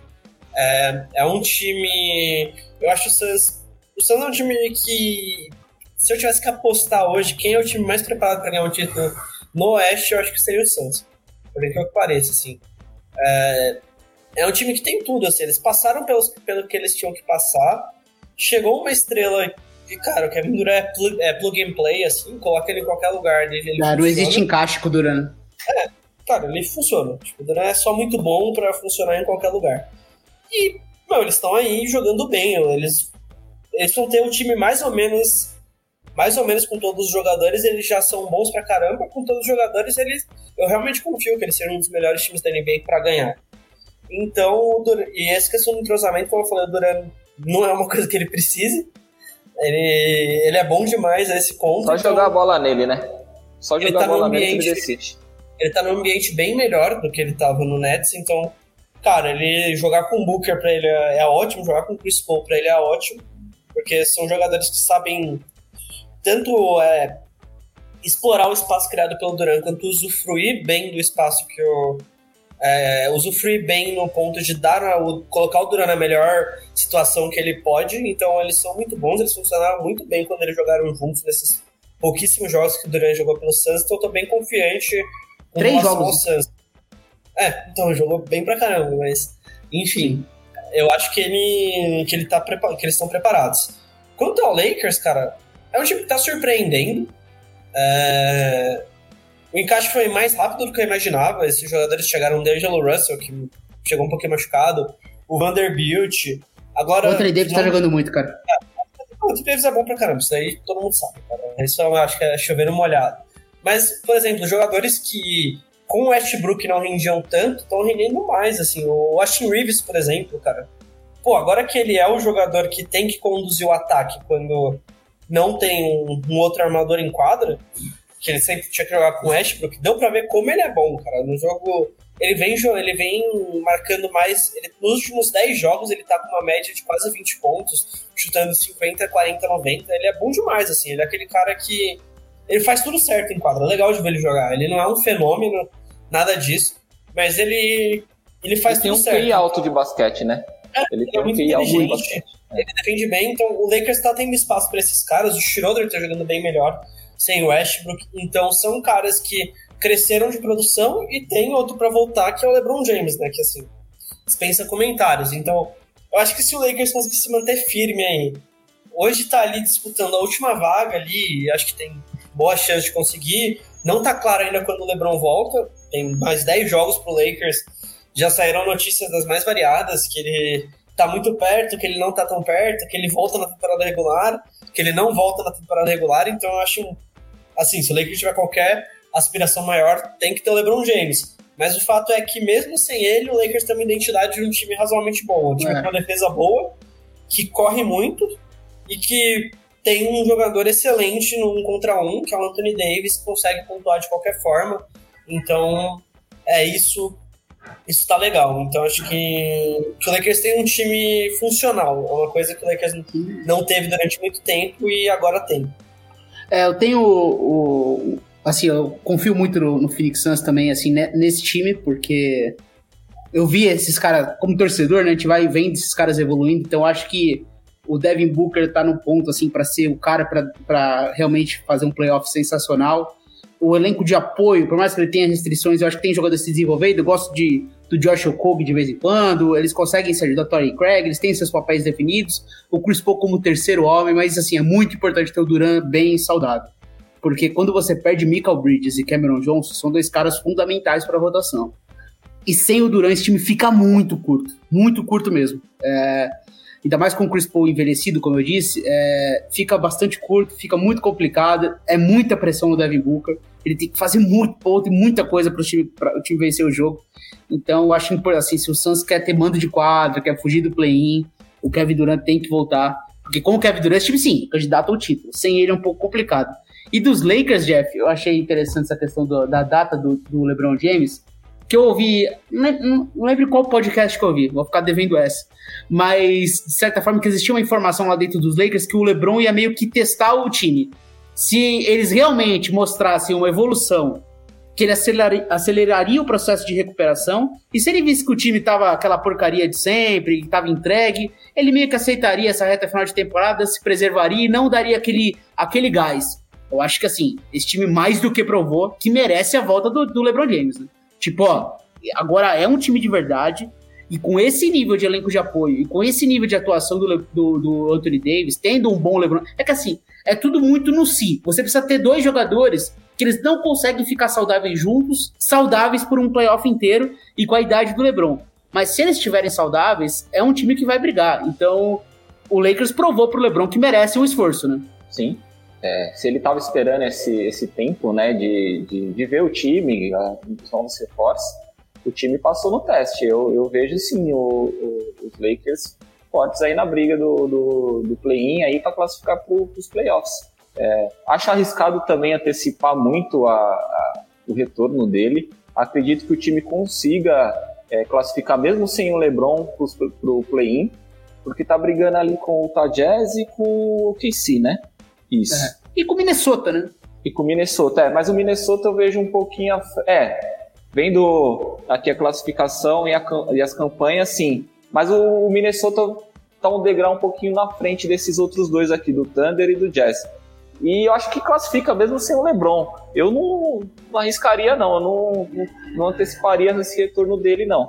É, é um time. Eu acho o Suns o Suns é um time que, se eu tivesse que apostar hoje, quem é o time mais preparado para ganhar um título no Oeste, eu acho que seria o Suns. Por incrível que pareça, assim. É, é um time que tem tudo, assim. Eles passaram pelos, pelo que eles tinham que passar. Chegou uma estrela e, cara, o Kevin Durant é plug, é plug and play, assim. Coloca ele em qualquer lugar dele. Ele não existe encaixe com o Durant. É, cara, ele funciona. Tipo, o Durant é só muito bom para funcionar em qualquer lugar. E, meu, eles estão aí jogando bem. Eles eles vão ter um time mais ou menos mais ou menos com todos os jogadores, eles já são bons pra caramba. Com todos os jogadores, eles eu realmente confio que eles sejam um dos melhores times da NBA para ganhar. Então, e essa questão do entrosamento, como eu falei, o Duran não é uma coisa que ele precise. Ele, ele é bom demais a esse ponto. Só então... jogar a bola nele, né? Só jogar tá a bola nele que ele decide. Ele tá num ambiente bem melhor do que ele tava no Nets, então, cara, ele jogar com o Booker pra ele é, é ótimo, jogar com o Chris Paul pra ele é ótimo, porque são jogadores que sabem tanto é, explorar o espaço criado pelo Duran quanto usufruir bem do espaço que o, é, usufruir bem no ponto de dar o, colocar o Duran na melhor situação que ele pode. Então eles são muito bons, eles funcionaram muito bem quando eles jogaram juntos nesses pouquíssimos jogos que o Duran jogou pelo Suns. Então eu tô bem confiante com Três jogos. ao Suns. É, então jogou bem pra caramba, mas enfim, eu acho que ele que ele tá que eles estão preparados. Quanto ao Lakers, cara, é um time que tá surpreendendo. É, o encaixe foi mais rápido do que eu imaginava. Esses jogadores chegaram, o Russell, que chegou um pouquinho machucado, o Vanderbilt. Agora. O Anthony Davis tá jogando muito, cara. É, o Anthony Davis é bom pra caramba, isso daí todo mundo sabe, cara. Isso eu acho que é chovendo molhado. Mas, por exemplo, jogadores que com o Westbrook não rendiam tanto, estão rendendo mais, assim. O Austin Reeves, por exemplo, cara. Pô, agora que ele é o jogador que tem que conduzir o ataque quando não tem um, um outro armador em quadra, que ele sempre tinha que jogar com o Westbrook, deu pra ver como ele é bom, cara. No jogo, ele vem, ele vem marcando mais. Ele, nos últimos 10 jogos, ele tá com uma média de quase 20 pontos, chutando 50, 40, 90. Ele é bom demais, assim. Ele é aquele cara que. Ele faz tudo certo em quadra. É legal de ver ele jogar. Ele não é um fenômeno, nada disso. Mas ele. Ele faz ele tudo certo. Ele tem um alto de basquete, né? É, ele, ele tem é um QI alto de basquete. Ele defende bem, então o Lakers tá tendo espaço para esses caras. O Schroeder tá jogando bem melhor sem Westbrook. Então são caras que cresceram de produção e tem outro para voltar, que é o LeBron James, né? Que assim, dispensa comentários. Então, eu acho que se o Lakers conseguir se manter firme aí, hoje tá ali disputando a última vaga ali, acho que tem boa chance de conseguir. Não tá claro ainda quando o LeBron volta, tem mais 10 jogos pro Lakers. Já saíram notícias das mais variadas, que ele tá muito perto, que ele não tá tão perto, que ele volta na temporada regular, que ele não volta na temporada regular, então eu acho assim, se o Lakers tiver qualquer aspiração maior, tem que ter o LeBron James. Mas o fato é que, mesmo sem ele, o Lakers tem uma identidade de um time razoavelmente bom. Um time é. com uma defesa boa, que corre muito e que tem um jogador excelente no um contra um, que é o Anthony Davis, que consegue pontuar de qualquer forma. Então, é isso. Isso tá legal. Então, acho que, que o Lakers tem um time funcional. É uma coisa que o Lakers não teve durante muito tempo e agora tem. É, eu tenho o, o, assim, eu confio muito no, no Phoenix Suns também, assim, né, nesse time, porque eu vi esses caras, como torcedor, né, a gente vai vendo esses caras evoluindo, então acho que o Devin Booker tá no ponto, assim, para ser o cara para realmente fazer um playoff sensacional. O elenco de apoio, por mais que ele tenha restrições, eu acho que tem jogador se desenvolvendo, eu gosto de do Josh Okogie de vez em quando, eles conseguem se ajudar Torrey Craig, eles têm seus papéis definidos, o Chris Paul como terceiro homem, mas assim, é muito importante ter o Duran bem saudável. Porque quando você perde Michael Bridges e Cameron Johnson, são dois caras fundamentais para a rotação. E sem o Duran, esse time fica muito curto, muito curto mesmo. É, ainda mais com o Chris Paul envelhecido, como eu disse, é, fica bastante curto, fica muito complicado, é muita pressão no Devin Booker, ele tem que fazer muito ponto e muita coisa para o time vencer o jogo. Então, eu acho importante, assim, se o Suns quer ter mando de quadra, quer fugir do play-in, o Kevin Durant tem que voltar. Porque como o Kevin Durant, esse time sim, candidato ao título. Sem ele é um pouco complicado. E dos Lakers, Jeff, eu achei interessante essa questão do, da data do, do, LeBron James, que eu ouvi, não, não, lembro qual podcast que eu ouvi, vou ficar devendo essa. Mas, de certa forma, que existia uma informação lá dentro dos Lakers que o LeBron ia meio que testar o time. Se eles realmente mostrassem uma evolução que ele aceleraria, aceleraria, o processo de recuperação. E se ele visse que o time tava aquela porcaria de sempre, que tava entregue, ele meio que aceitaria essa reta final de temporada, se preservaria e não daria aquele, aquele gás. Eu acho que assim, esse time mais do que provou que merece a volta do, do LeBron James. Né? Tipo, ó, agora é um time de verdade. E com esse nível de elenco de apoio, e com esse nível de atuação do, do, do Anthony Davis, tendo um bom LeBron. É que assim, é tudo muito no si. Você precisa ter dois jogadores que eles não conseguem ficar saudáveis juntos, saudáveis por um playoff inteiro e com a idade do LeBron. Mas se eles estiverem saudáveis, é um time que vai brigar. Então, o Lakers provou pro LeBron que merece um esforço, né? Sim. É, se ele estava esperando esse, esse tempo, né, de, de, de ver o time, a novos reforços, o time passou no teste. Eu, eu vejo, sim, o, o, os Lakers fortes aí na briga do, do, do play-in aí para classificar para os playoffs. É, acho arriscado também antecipar muito a, a, o retorno dele. Acredito que o time consiga é, classificar mesmo sem o LeBron para o play-in, porque tá brigando ali com o Tajaz e com o KC, né? Isso. É. E com o Minnesota, né? E com o Minnesota, é. Mas o Minnesota eu vejo um pouquinho. É, vendo aqui a classificação e, a, e as campanhas, sim. Mas o, o Minnesota tá um degrau um pouquinho na frente desses outros dois aqui, do Thunder e do Jazz. E eu acho que classifica mesmo sem o LeBron. Eu não, não arriscaria, não. Eu não, não, não, anteciparia esse retorno dele, não.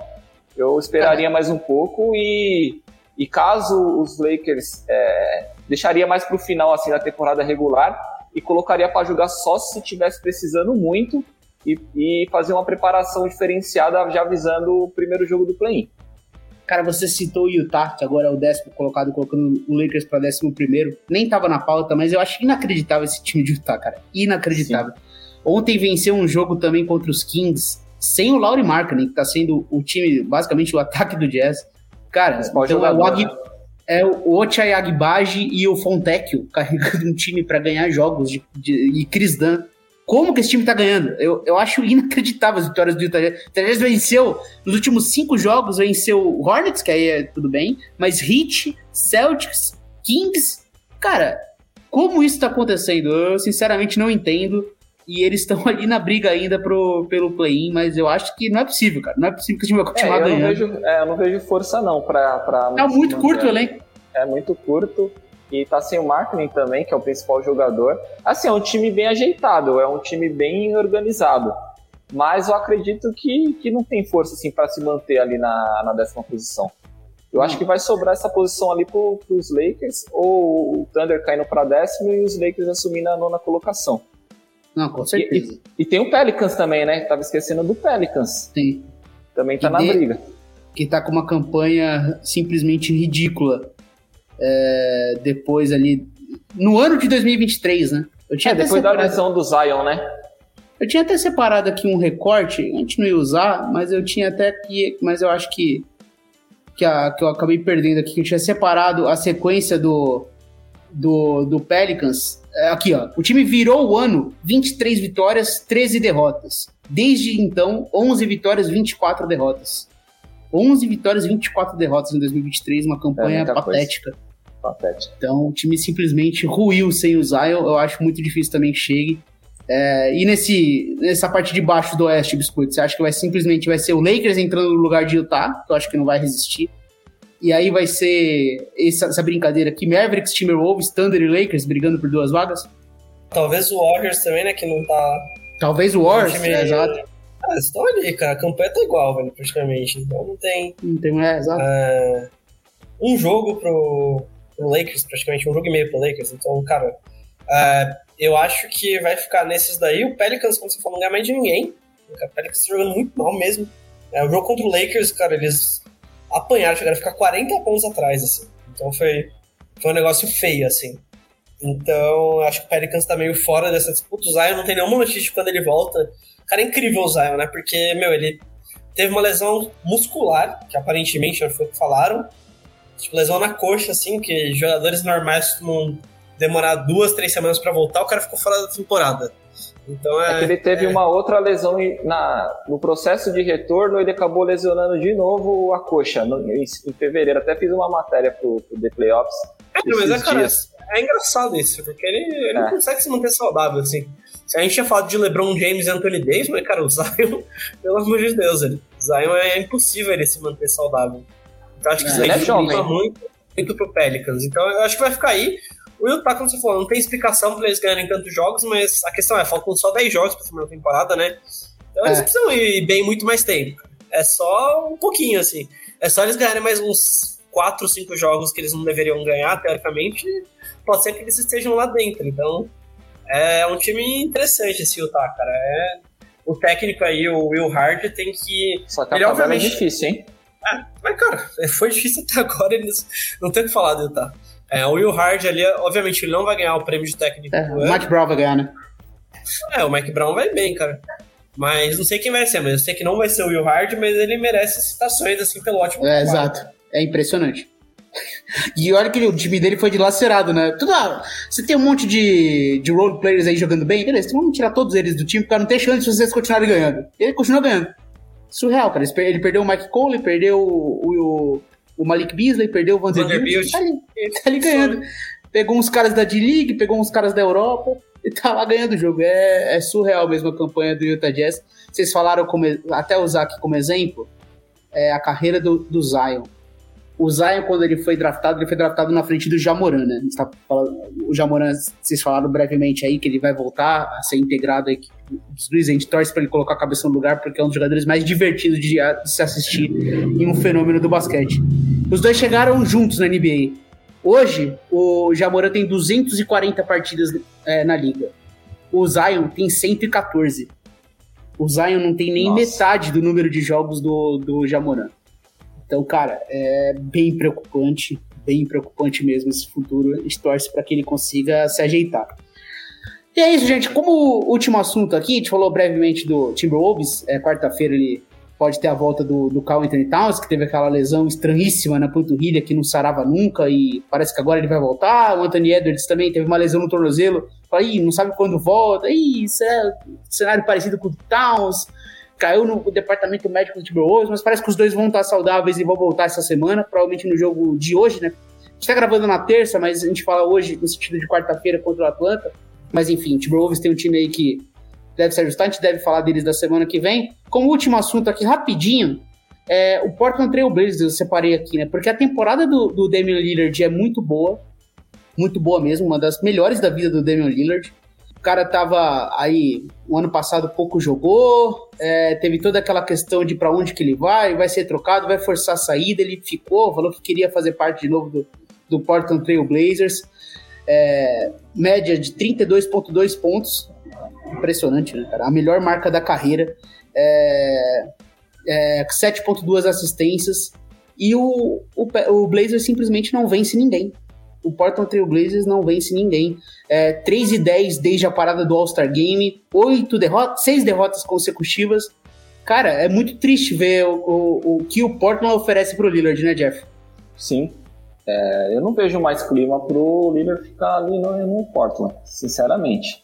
Eu esperaria é. mais um pouco e, e caso os Lakers é, deixaria mais para o final assim da temporada regular e colocaria para jogar só se estivesse precisando muito e, e fazer uma preparação diferenciada já avisando o primeiro jogo do play-in. Cara, você citou o Utah, que agora é o décimo colocado, colocando o Lakers para décimo primeiro. Nem tava na pauta, mas eu acho inacreditável esse time de Utah, cara. Inacreditável. Sim. Ontem venceu um jogo também contra os Kings, sem o Laurie Markkinen, que tá sendo o time, basicamente, o ataque do Jazz. Cara, então é o, Ag... né? é o Ochai Agbaji e o Fontecchio carregando um time para ganhar jogos de, de, e Chris Dunn como que esse time tá ganhando? Eu, eu acho inacreditável as vitórias do Utah Jazz. O Utah Jazz venceu, nos últimos cinco jogos, venceu Hornets, que aí é tudo bem, mas Heat, Celtics, Kings. Cara, como isso tá acontecendo? Eu sinceramente não entendo. E eles estão ali na briga ainda pro, pelo play-in, mas eu acho que não é possível, cara. Não é possível que o time vai continuar é, eu ganhando. Não vejo, é, eu não vejo força, não, pra. pra é muito curto o elenco. É muito curto e tá sem o Markkinen também, que é o principal jogador. Assim, é um time bem ajeitado, é um time bem organizado. Mas eu acredito que, que não tem força assim para se manter ali na, na décima posição. Eu hum. acho que vai sobrar essa posição ali para os Lakers, ou o Thunder caindo para décimo e os Lakers assumindo a nona colocação. Não, com certeza. E, e, e, tem o Pelicans também, né? Tava esquecendo do Pelicans. Sim. Também tá na de, briga. Que tá com uma campanha simplesmente ridícula é, depois ali. No ano de 2023, né? Eu tinha é, depois separado, da lesão do Zion, né? Eu tinha até separado aqui um recorte, a gente não ia usar, mas eu tinha até que. Mas eu acho que. Que, a, que eu acabei perdendo aqui, que eu tinha separado a sequência do, do, do Pelicans. É, aqui, ó. O time virou o ano 23 vitórias, 13 derrotas. Desde então, 11 vitórias, 24 derrotas. 11 vitórias, 24 derrotas em 2023, uma campanha é patética. Coisa patético. Então o time simplesmente ruiu sem o Zion. Eu acho muito difícil também que chegue. É, e nesse, nessa parte de baixo do Oeste, Biscoito, você acha que vai simplesmente vai ser o Lakers entrando no lugar de Utah, que eu acho que não vai resistir. E aí vai ser essa, essa brincadeira aqui, Mavericks, Timberwolves, Thunder e Lakers brigando por duas vagas? Talvez o Warriors também, né, que não tá... Talvez o Warriors, time... é, exato. Ah, estão ali, cara, a campanha tá igual, velho, praticamente, então não tem... Não tem, é, exato. É, um jogo pro, pro Lakers, praticamente um jogo e meio pro Lakers. Então, cara, uh, eu acho que vai ficar nesses daí. O Pelicans, como você falou, não ganha mais de ninguém. O Pelicans tá jogando muito mal mesmo. É, o jogo contra o Lakers, cara, eles apanharam, chegaram a ficar 40 pontos atrás, assim. Então foi, foi um negócio feio, assim. Então, acho que o Pelicans tá meio fora dessa disputa. O Zion não tem nenhuma notícia de quando ele volta. Cara, é incrível o Zion, né? Porque, meu, ele teve uma lesão muscular, que aparentemente foi o que falaram, tipo, lesão na coxa, assim, que jogadores normais costumam demorar duas, três semanas para voltar, o cara ficou fora da temporada. Então é. é que ele teve é... uma outra lesão na, no processo de retorno, ele acabou lesionando de novo a coxa no, em, em, fevereiro. Até fiz uma matéria pro, pro The Playoffs. É, mas é, cara, é engraçado isso, porque ele, ele é. não consegue se manter saudável, assim. Se a gente tinha falado de LeBron James e Anthony Davis, mas, cara, o Zion, pelo amor de Deus, ele, o Zion é impossível ele se manter saudável. Então acho que isso aí é muito, muito pro Pelicans. Então eu acho que vai ficar aí. O Utah, como você falou, não tem explicação para eles ganharem tantos jogos, mas a questão é, faltam só 10 jogos para semana temporada, né? Então eles é. precisam ir bem muito mais tempo. É só um pouquinho, assim. É só eles ganharem mais uns 4, 5 jogos que eles não deveriam ganhar, teoricamente. Pode ser que eles estejam lá dentro. Então, é um time interessante esse Utah, cara. É, o técnico aí, o Will Hard, tem que. Só que ele, é obviamente, é difícil, hein? É, mas, cara, foi difícil até agora, eles não tem o que falar do Utah. É, o Will Hard ali, obviamente, ele não vai ganhar o prêmio de técnico. É, o Mike Brown vai ganhar, né? É, o Mike Brown vai bem, cara. Mas não sei quem vai ser, mas eu sei que não vai ser o Will Hard, mas ele merece citações, assim, pelo ótimo. É, exato. É impressionante. E olha que o time dele foi dilacerado, né? Tudo, ah, você tem um monte de, de role players aí jogando bem, beleza, então vamos tirar todos eles do time para não ter chance de vocês continuarem ganhando. Ele continua ganhando. Surreal, cara. Ele perdeu o Mike Cole, perdeu o, o, o Malik Beasley, perdeu o Vanderbilt. Tá ali, tá ali ganhando. Pegou uns caras da D-League, pegou uns caras da Europa e tá lá ganhando o jogo. É, é surreal mesmo a campanha do Utah Jazz. Vocês falaram, como, até usar aqui como exemplo, é a carreira do, do Zion o Zion, quando ele foi draftado, ele foi draftado na frente do Jamoran, né? Tá falando, o Jamoran, vocês falaram brevemente aí que ele vai voltar a ser integrado dos Luiz, a gente torce para ele colocar a cabeça no lugar, porque é um dos jogadores mais divertidos de, de se assistir em um fenômeno do basquete. Os dois chegaram juntos na NBA. Hoje, o Jamoran tem 240 partidas é, na liga. O Zion tem 114. O Zion não tem nem Nossa. metade do número de jogos do, do Jamoran. Então, cara, é bem preocupante, bem preocupante mesmo esse futuro. A gente torce para que ele consiga se ajeitar. E é isso, gente. Como último assunto aqui, a gente falou brevemente do Timberwolves. É, Quarta-feira ele pode ter a volta do, do Carl Anthony Towns, que teve aquela lesão estranhíssima na panturrilha que não sarava nunca e parece que agora ele vai voltar. O Anthony Edwards também teve uma lesão no tornozelo. Fala, Ih, não sabe quando volta. Ih, isso é um cenário parecido com o Towns caiu no departamento médico do Timberwolves, mas parece que os dois vão estar saudáveis e vão voltar essa semana, provavelmente no jogo de hoje, né? A gente tá gravando na terça, mas a gente fala hoje no sentido de quarta-feira contra o Atlanta. Mas enfim, o Timberwolves tem um time aí que deve se ajustar, a gente deve falar deles da semana que vem. Como último assunto aqui, rapidinho, é, o Portland Trail Blazers eu separei aqui, né? Porque a temporada do, do Damian Lillard é muito boa, muito boa mesmo, uma das melhores da vida do Damian Lillard. Cara tava aí, o ano passado pouco jogou, é, teve toda aquela questão de para onde que ele vai, vai ser trocado, vai forçar a saída, ele ficou, falou que queria fazer parte de novo do, do Portland Trail Blazers. É, média de 32,2 pontos. Impressionante, né, cara? A melhor marca da carreira. É, é, 7,2 assistências. E o, o, o Blazers simplesmente não vence ninguém o Portland Trail Blazers não vence ninguém. É, 3 e 10 desde a parada do All-Star Game, 8 derrotas, 6 derrotas consecutivas. Cara, é muito triste ver o, o, o que o Portland oferece pro Lillard, né, Jeff? Sim. É, eu não vejo mais clima pro Lillard ficar ali no, no Portland, sinceramente.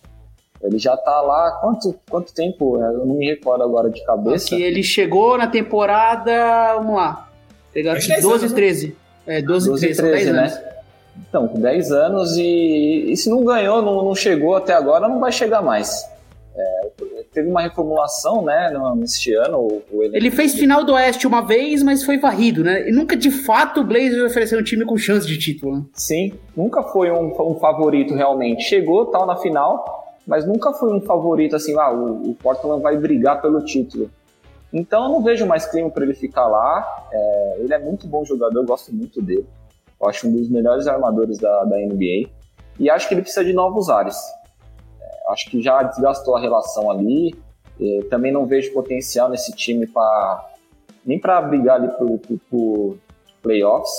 Ele já tá lá quanto, quanto tempo? Eu não me recordo agora de cabeça. Que ele chegou na temporada, vamos lá, pegar 12 13. É, 12, 12 13, 13 né? Anos. Então, com 10 anos e, e se não ganhou, não, não, chegou até agora, não vai chegar mais. É, teve uma reformulação, né, neste ano. O, o ele... fez final do Oeste uma vez, mas foi varrido, né? E nunca de fato o Blazers ofereceu um time com chance de título. Né? Sim, nunca foi um, um, favorito realmente. Chegou tal na final, mas nunca foi um favorito assim, ah, o, o Portland vai brigar pelo título. Então eu não vejo mais clima para ele ficar lá. É, ele é muito bom jogador, eu gosto muito dele. Eu acho um dos melhores armadores da, da NBA. E acho que ele precisa de novos ares. É, acho que já desgastou a relação ali. É, também não vejo potencial nesse time para nem para brigar ali por, por, por, playoffs.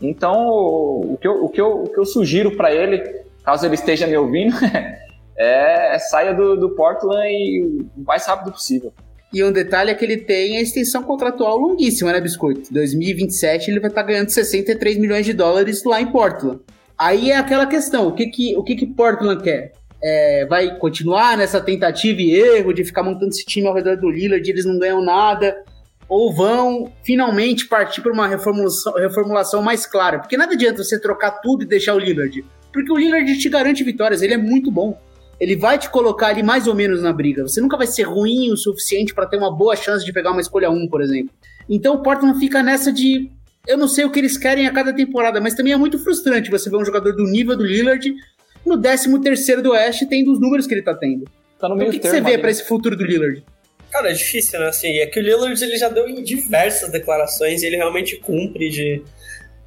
Então, o que eu, o que eu, o que eu sugiro para ele, caso ele esteja me ouvindo, é, é saia do, do Portland e o mais rápido possível. E um detalhe é que ele tem a extensão contratual longuíssima, né, Biscoito? 2027 ele vai estar tá ganhando 63 milhões de dólares lá em Portland. Aí é aquela questão, o que que, o que, que Portland quer? É, vai continuar nessa tentativa e erro de ficar montando esse time ao redor do Lillard, eles não ganham nada, ou vão finalmente partir para uma reformulação, reformulação mais clara? Porque nada adianta você trocar tudo e deixar o Lillard, porque o Lillard te garante vitórias, ele é muito bom ele vai te colocar ali mais ou menos na briga. Você nunca vai ser ruim o suficiente para ter uma boa chance de pegar uma escolha 1, por exemplo. Então o Portland fica nessa de. Eu não sei o que eles querem a cada temporada, mas também é muito frustrante você ver um jogador do nível do Lillard no 13 do Oeste tendo os números que ele tá tendo. Tá no então, o que, que você vê para esse futuro do Lillard? Cara, é difícil, né? Assim, é que o Lillard ele já deu em diversas declarações e ele realmente cumpre de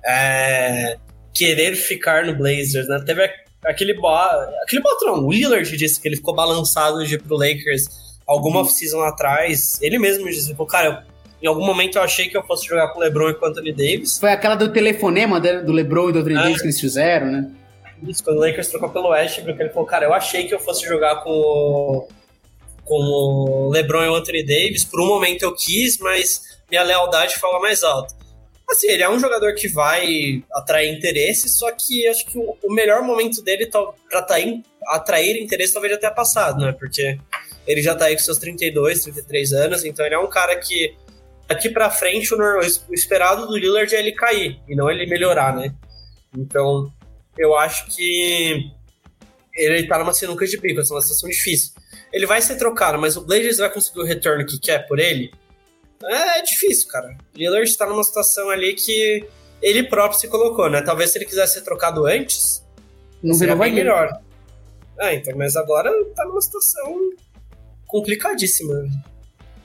é, querer ficar no Blazers, né? Teve aquele bot. Aquele bot não, o Lillard disse que ele ficou balançado de ir pro Lakers alguma uhum. off-season atrás. Ele mesmo disse, pô, cara, em algum momento eu achei que eu fosse jogar com o LeBron e com o Anthony Davis. Foi aquela do telefonema do LeBron e do Anthony é. Davis que eles fizeram, né? Isso, quando o Lakers trocou pelo Westbrook, ele falou, cara, eu achei que eu fosse jogar com o, com o LeBron e o Anthony Davis. Por um momento eu quis, mas minha lealdade fala mais alto. Assim, ele é um jogador que vai atrair interesse, só que acho que o, melhor momento dele para atrair, atrair interesse talvez já tenha passado, né? Porque ele já tá aí com seus 32, 33 anos, então ele é um cara que daqui para frente o, o esperado do Lillard é ele cair e não ele melhorar, né? Então, eu acho que ele tá numa sinuca de bico, essa é uma situação difícil. Ele vai ser trocado, mas o Blazers vai conseguir o retorno que quer por ele? É, é difícil, cara. Lillard está numa situação ali que ele próprio se colocou, né? Talvez se ele quisesse ser trocado antes, não seria bem melhor. Ah, então, mas agora tá numa situação complicadíssima.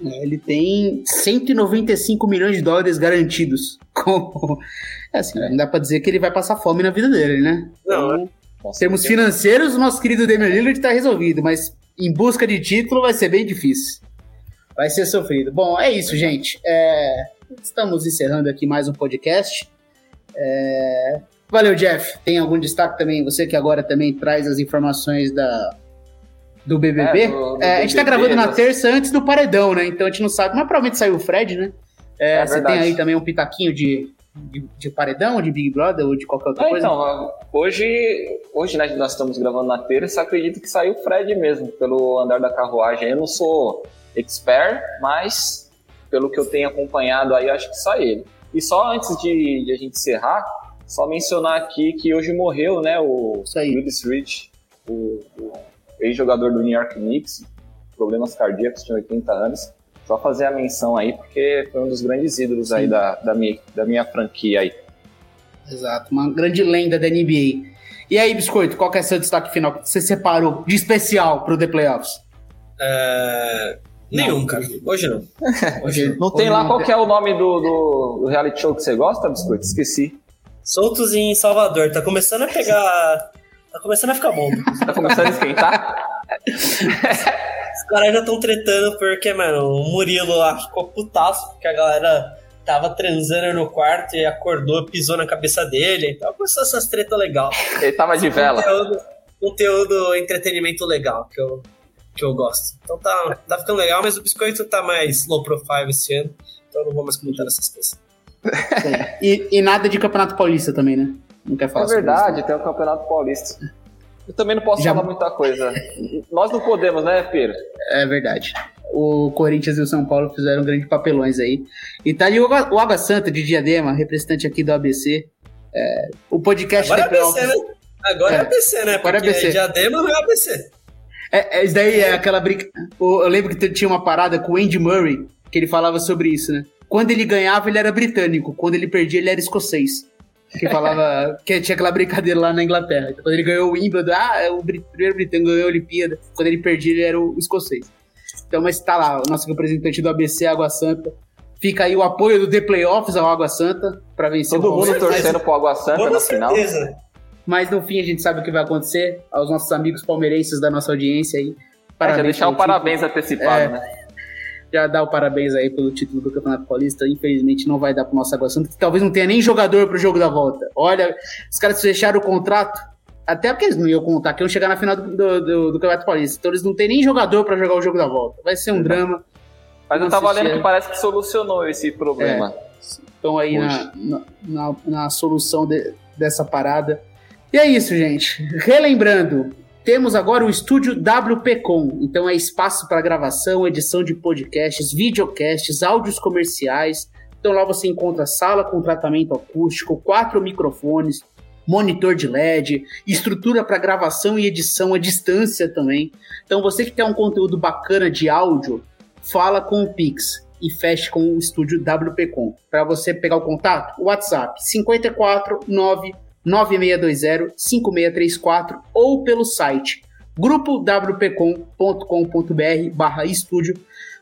É, ele tem 195 milhões de dólares garantidos. É assim, é. não dá pra dizer que ele vai passar fome na vida dele, né? Não, então, em termos financeiros, o nosso querido Damian Lillard tá resolvido, mas em busca de título vai ser bem difícil. Vai ser sofrido. Bom, é isso, gente. É... Estamos encerrando aqui mais um podcast. É... Valeu, Jeff. Tem algum destaque também? Você que agora também traz as informações da, do BBB. É, do, do é, a gente tá gravando na terça antes do paredão, né? Então a gente não sabe, mas provavelmente saiu o Fred, né? É, é você tem aí também um pitaquinho de, de, de, paredão, de Big Brother ou de qualquer outra é, coisa? Então, hoje, hoje né, nós estamos gravando na terça, acredito que saiu o Fred mesmo, pelo andar da carruagem. Eu não sou expert, mas pelo que eu tenho acompanhado aí, acho que só ele. E só antes de, de a gente encerrar, só mencionar aqui que hoje morreu, né, o Willis Rich, o, o ex-jogador do New York Knicks, problemas cardíacos, tinha 80 anos. Só fazer a menção aí, porque foi um dos grandes ídolos Sim. aí da, da, minha, da minha franquia aí. Exato, uma grande lenda da NBA. E aí, Biscoito, qual que é seu destaque final que você separou de especial para o The Playoffs? É... Nenhum, cara. Hoje não. Hoje, não tem hoje lá não qual tem... é o nome do, do, do, reality show que você gosta, Biscoito? Esqueci. Soltos em Salvador. Tá começando a pegar Tá começando a ficar bom. tá começando a esquentar? Os caras ainda estão tretando porque, mano, o Murilo lá ficou putaço porque a galera tava transando no quarto e acordou, pisou na cabeça dele. Então começou essas tretas legal. Ele tava de vela. Conteúdo, conteúdo, entretenimento legal que eu, que eu gosto. Então tá, tá ficando legal, mas o biscoito tá mais low profile esse ano. Então eu não vou mais comentar essas coisas. e, e nada de Campeonato Paulista também, né? Não quer falar É verdade, tem o Campeonato Paulista. Eu também não posso Já... falar muita coisa. Nós não podemos, né, Pedro? É verdade. O Corinthians e o São Paulo fizeram grandes papelões aí. E tá ali o Água Santa de Diadema, representante aqui do ABC. É, o podcast Agora é ABC, né? Agora é, é ABC, né? Agora é ABC. Diadema não é ABC. É, é, isso daí é aquela briga. Eu lembro que tinha uma parada com o Andy Murray, que ele falava sobre isso, né? Quando ele ganhava, ele era britânico. Quando ele perdia, ele era escocês que falava que tinha aquela brincadeira lá na Inglaterra. Então, quando ele ganhou o Wimbledon, ah, é o primeiro britânico ganhou a Olimpíada. Quando ele perdia, ele era o escocês. Então, mas tá lá, o nosso representante do ABC, Água Santa. Fica aí o apoio do The Playoffs ao Água Santa para vencer Todo o mundo torcendo mas, pro Água Santa na final. Mas no fim a gente sabe o que vai acontecer. Aos nossos amigos palmeirenses da nossa audiência aí. Parabéns. É, já deixar o parabéns antecipado, é, né? já dá o parabéns aí pelo título do Campeonato Paulista. Infelizmente não vai dar pro nosso Água Santa, que talvez não tenha nem jogador pro jogo da volta. Olha, os caras fecharam o contrato, até porque eles não iam contar que iam chegar na final do, do, do, do Campeonato Paulista. Então eles não tem nem jogador para jogar o jogo da volta. Vai ser um drama. Mas não tá valendo que parece que solucionou esse problema. É, estão aí na, na, na, na, solução de, dessa parada. E é isso, gente. Relembrando, temos agora o estúdio WPcom, então é espaço para gravação, edição de podcasts, videocasts, áudios comerciais. Então lá você encontra sala com tratamento acústico, quatro microfones, monitor de LED, estrutura para gravação e edição à distância também. Então você que quer um conteúdo bacana de áudio, fala com o Pix e feche com o estúdio WPcom. Para você pegar o contato, WhatsApp 54 9 9620-5634 ou pelo site grupowpcom.com.br barra estúdio.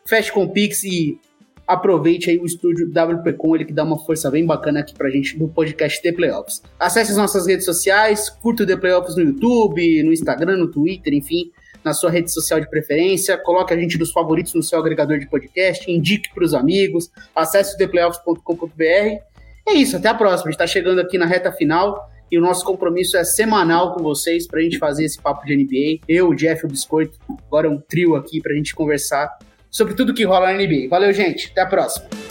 Feche com Pix e aproveite aí o estúdio WPcom, ele que dá uma força bem bacana aqui pra gente no podcast The Playoffs. Acesse as nossas redes sociais, curta o The Playoffs no YouTube, no Instagram, no Twitter, enfim, na sua rede social de preferência, coloque a gente dos favoritos no seu agregador de podcast, indique para os amigos, acesse o theplayoffs.com.br é isso, até a próxima. A gente tá chegando aqui na reta final e o nosso compromisso é semanal com vocês pra gente fazer esse papo de NBA. Eu, o Jeff e o Biscoito, agora um trio aqui pra gente conversar sobre tudo que rola na NBA. Valeu, gente. Até a próxima.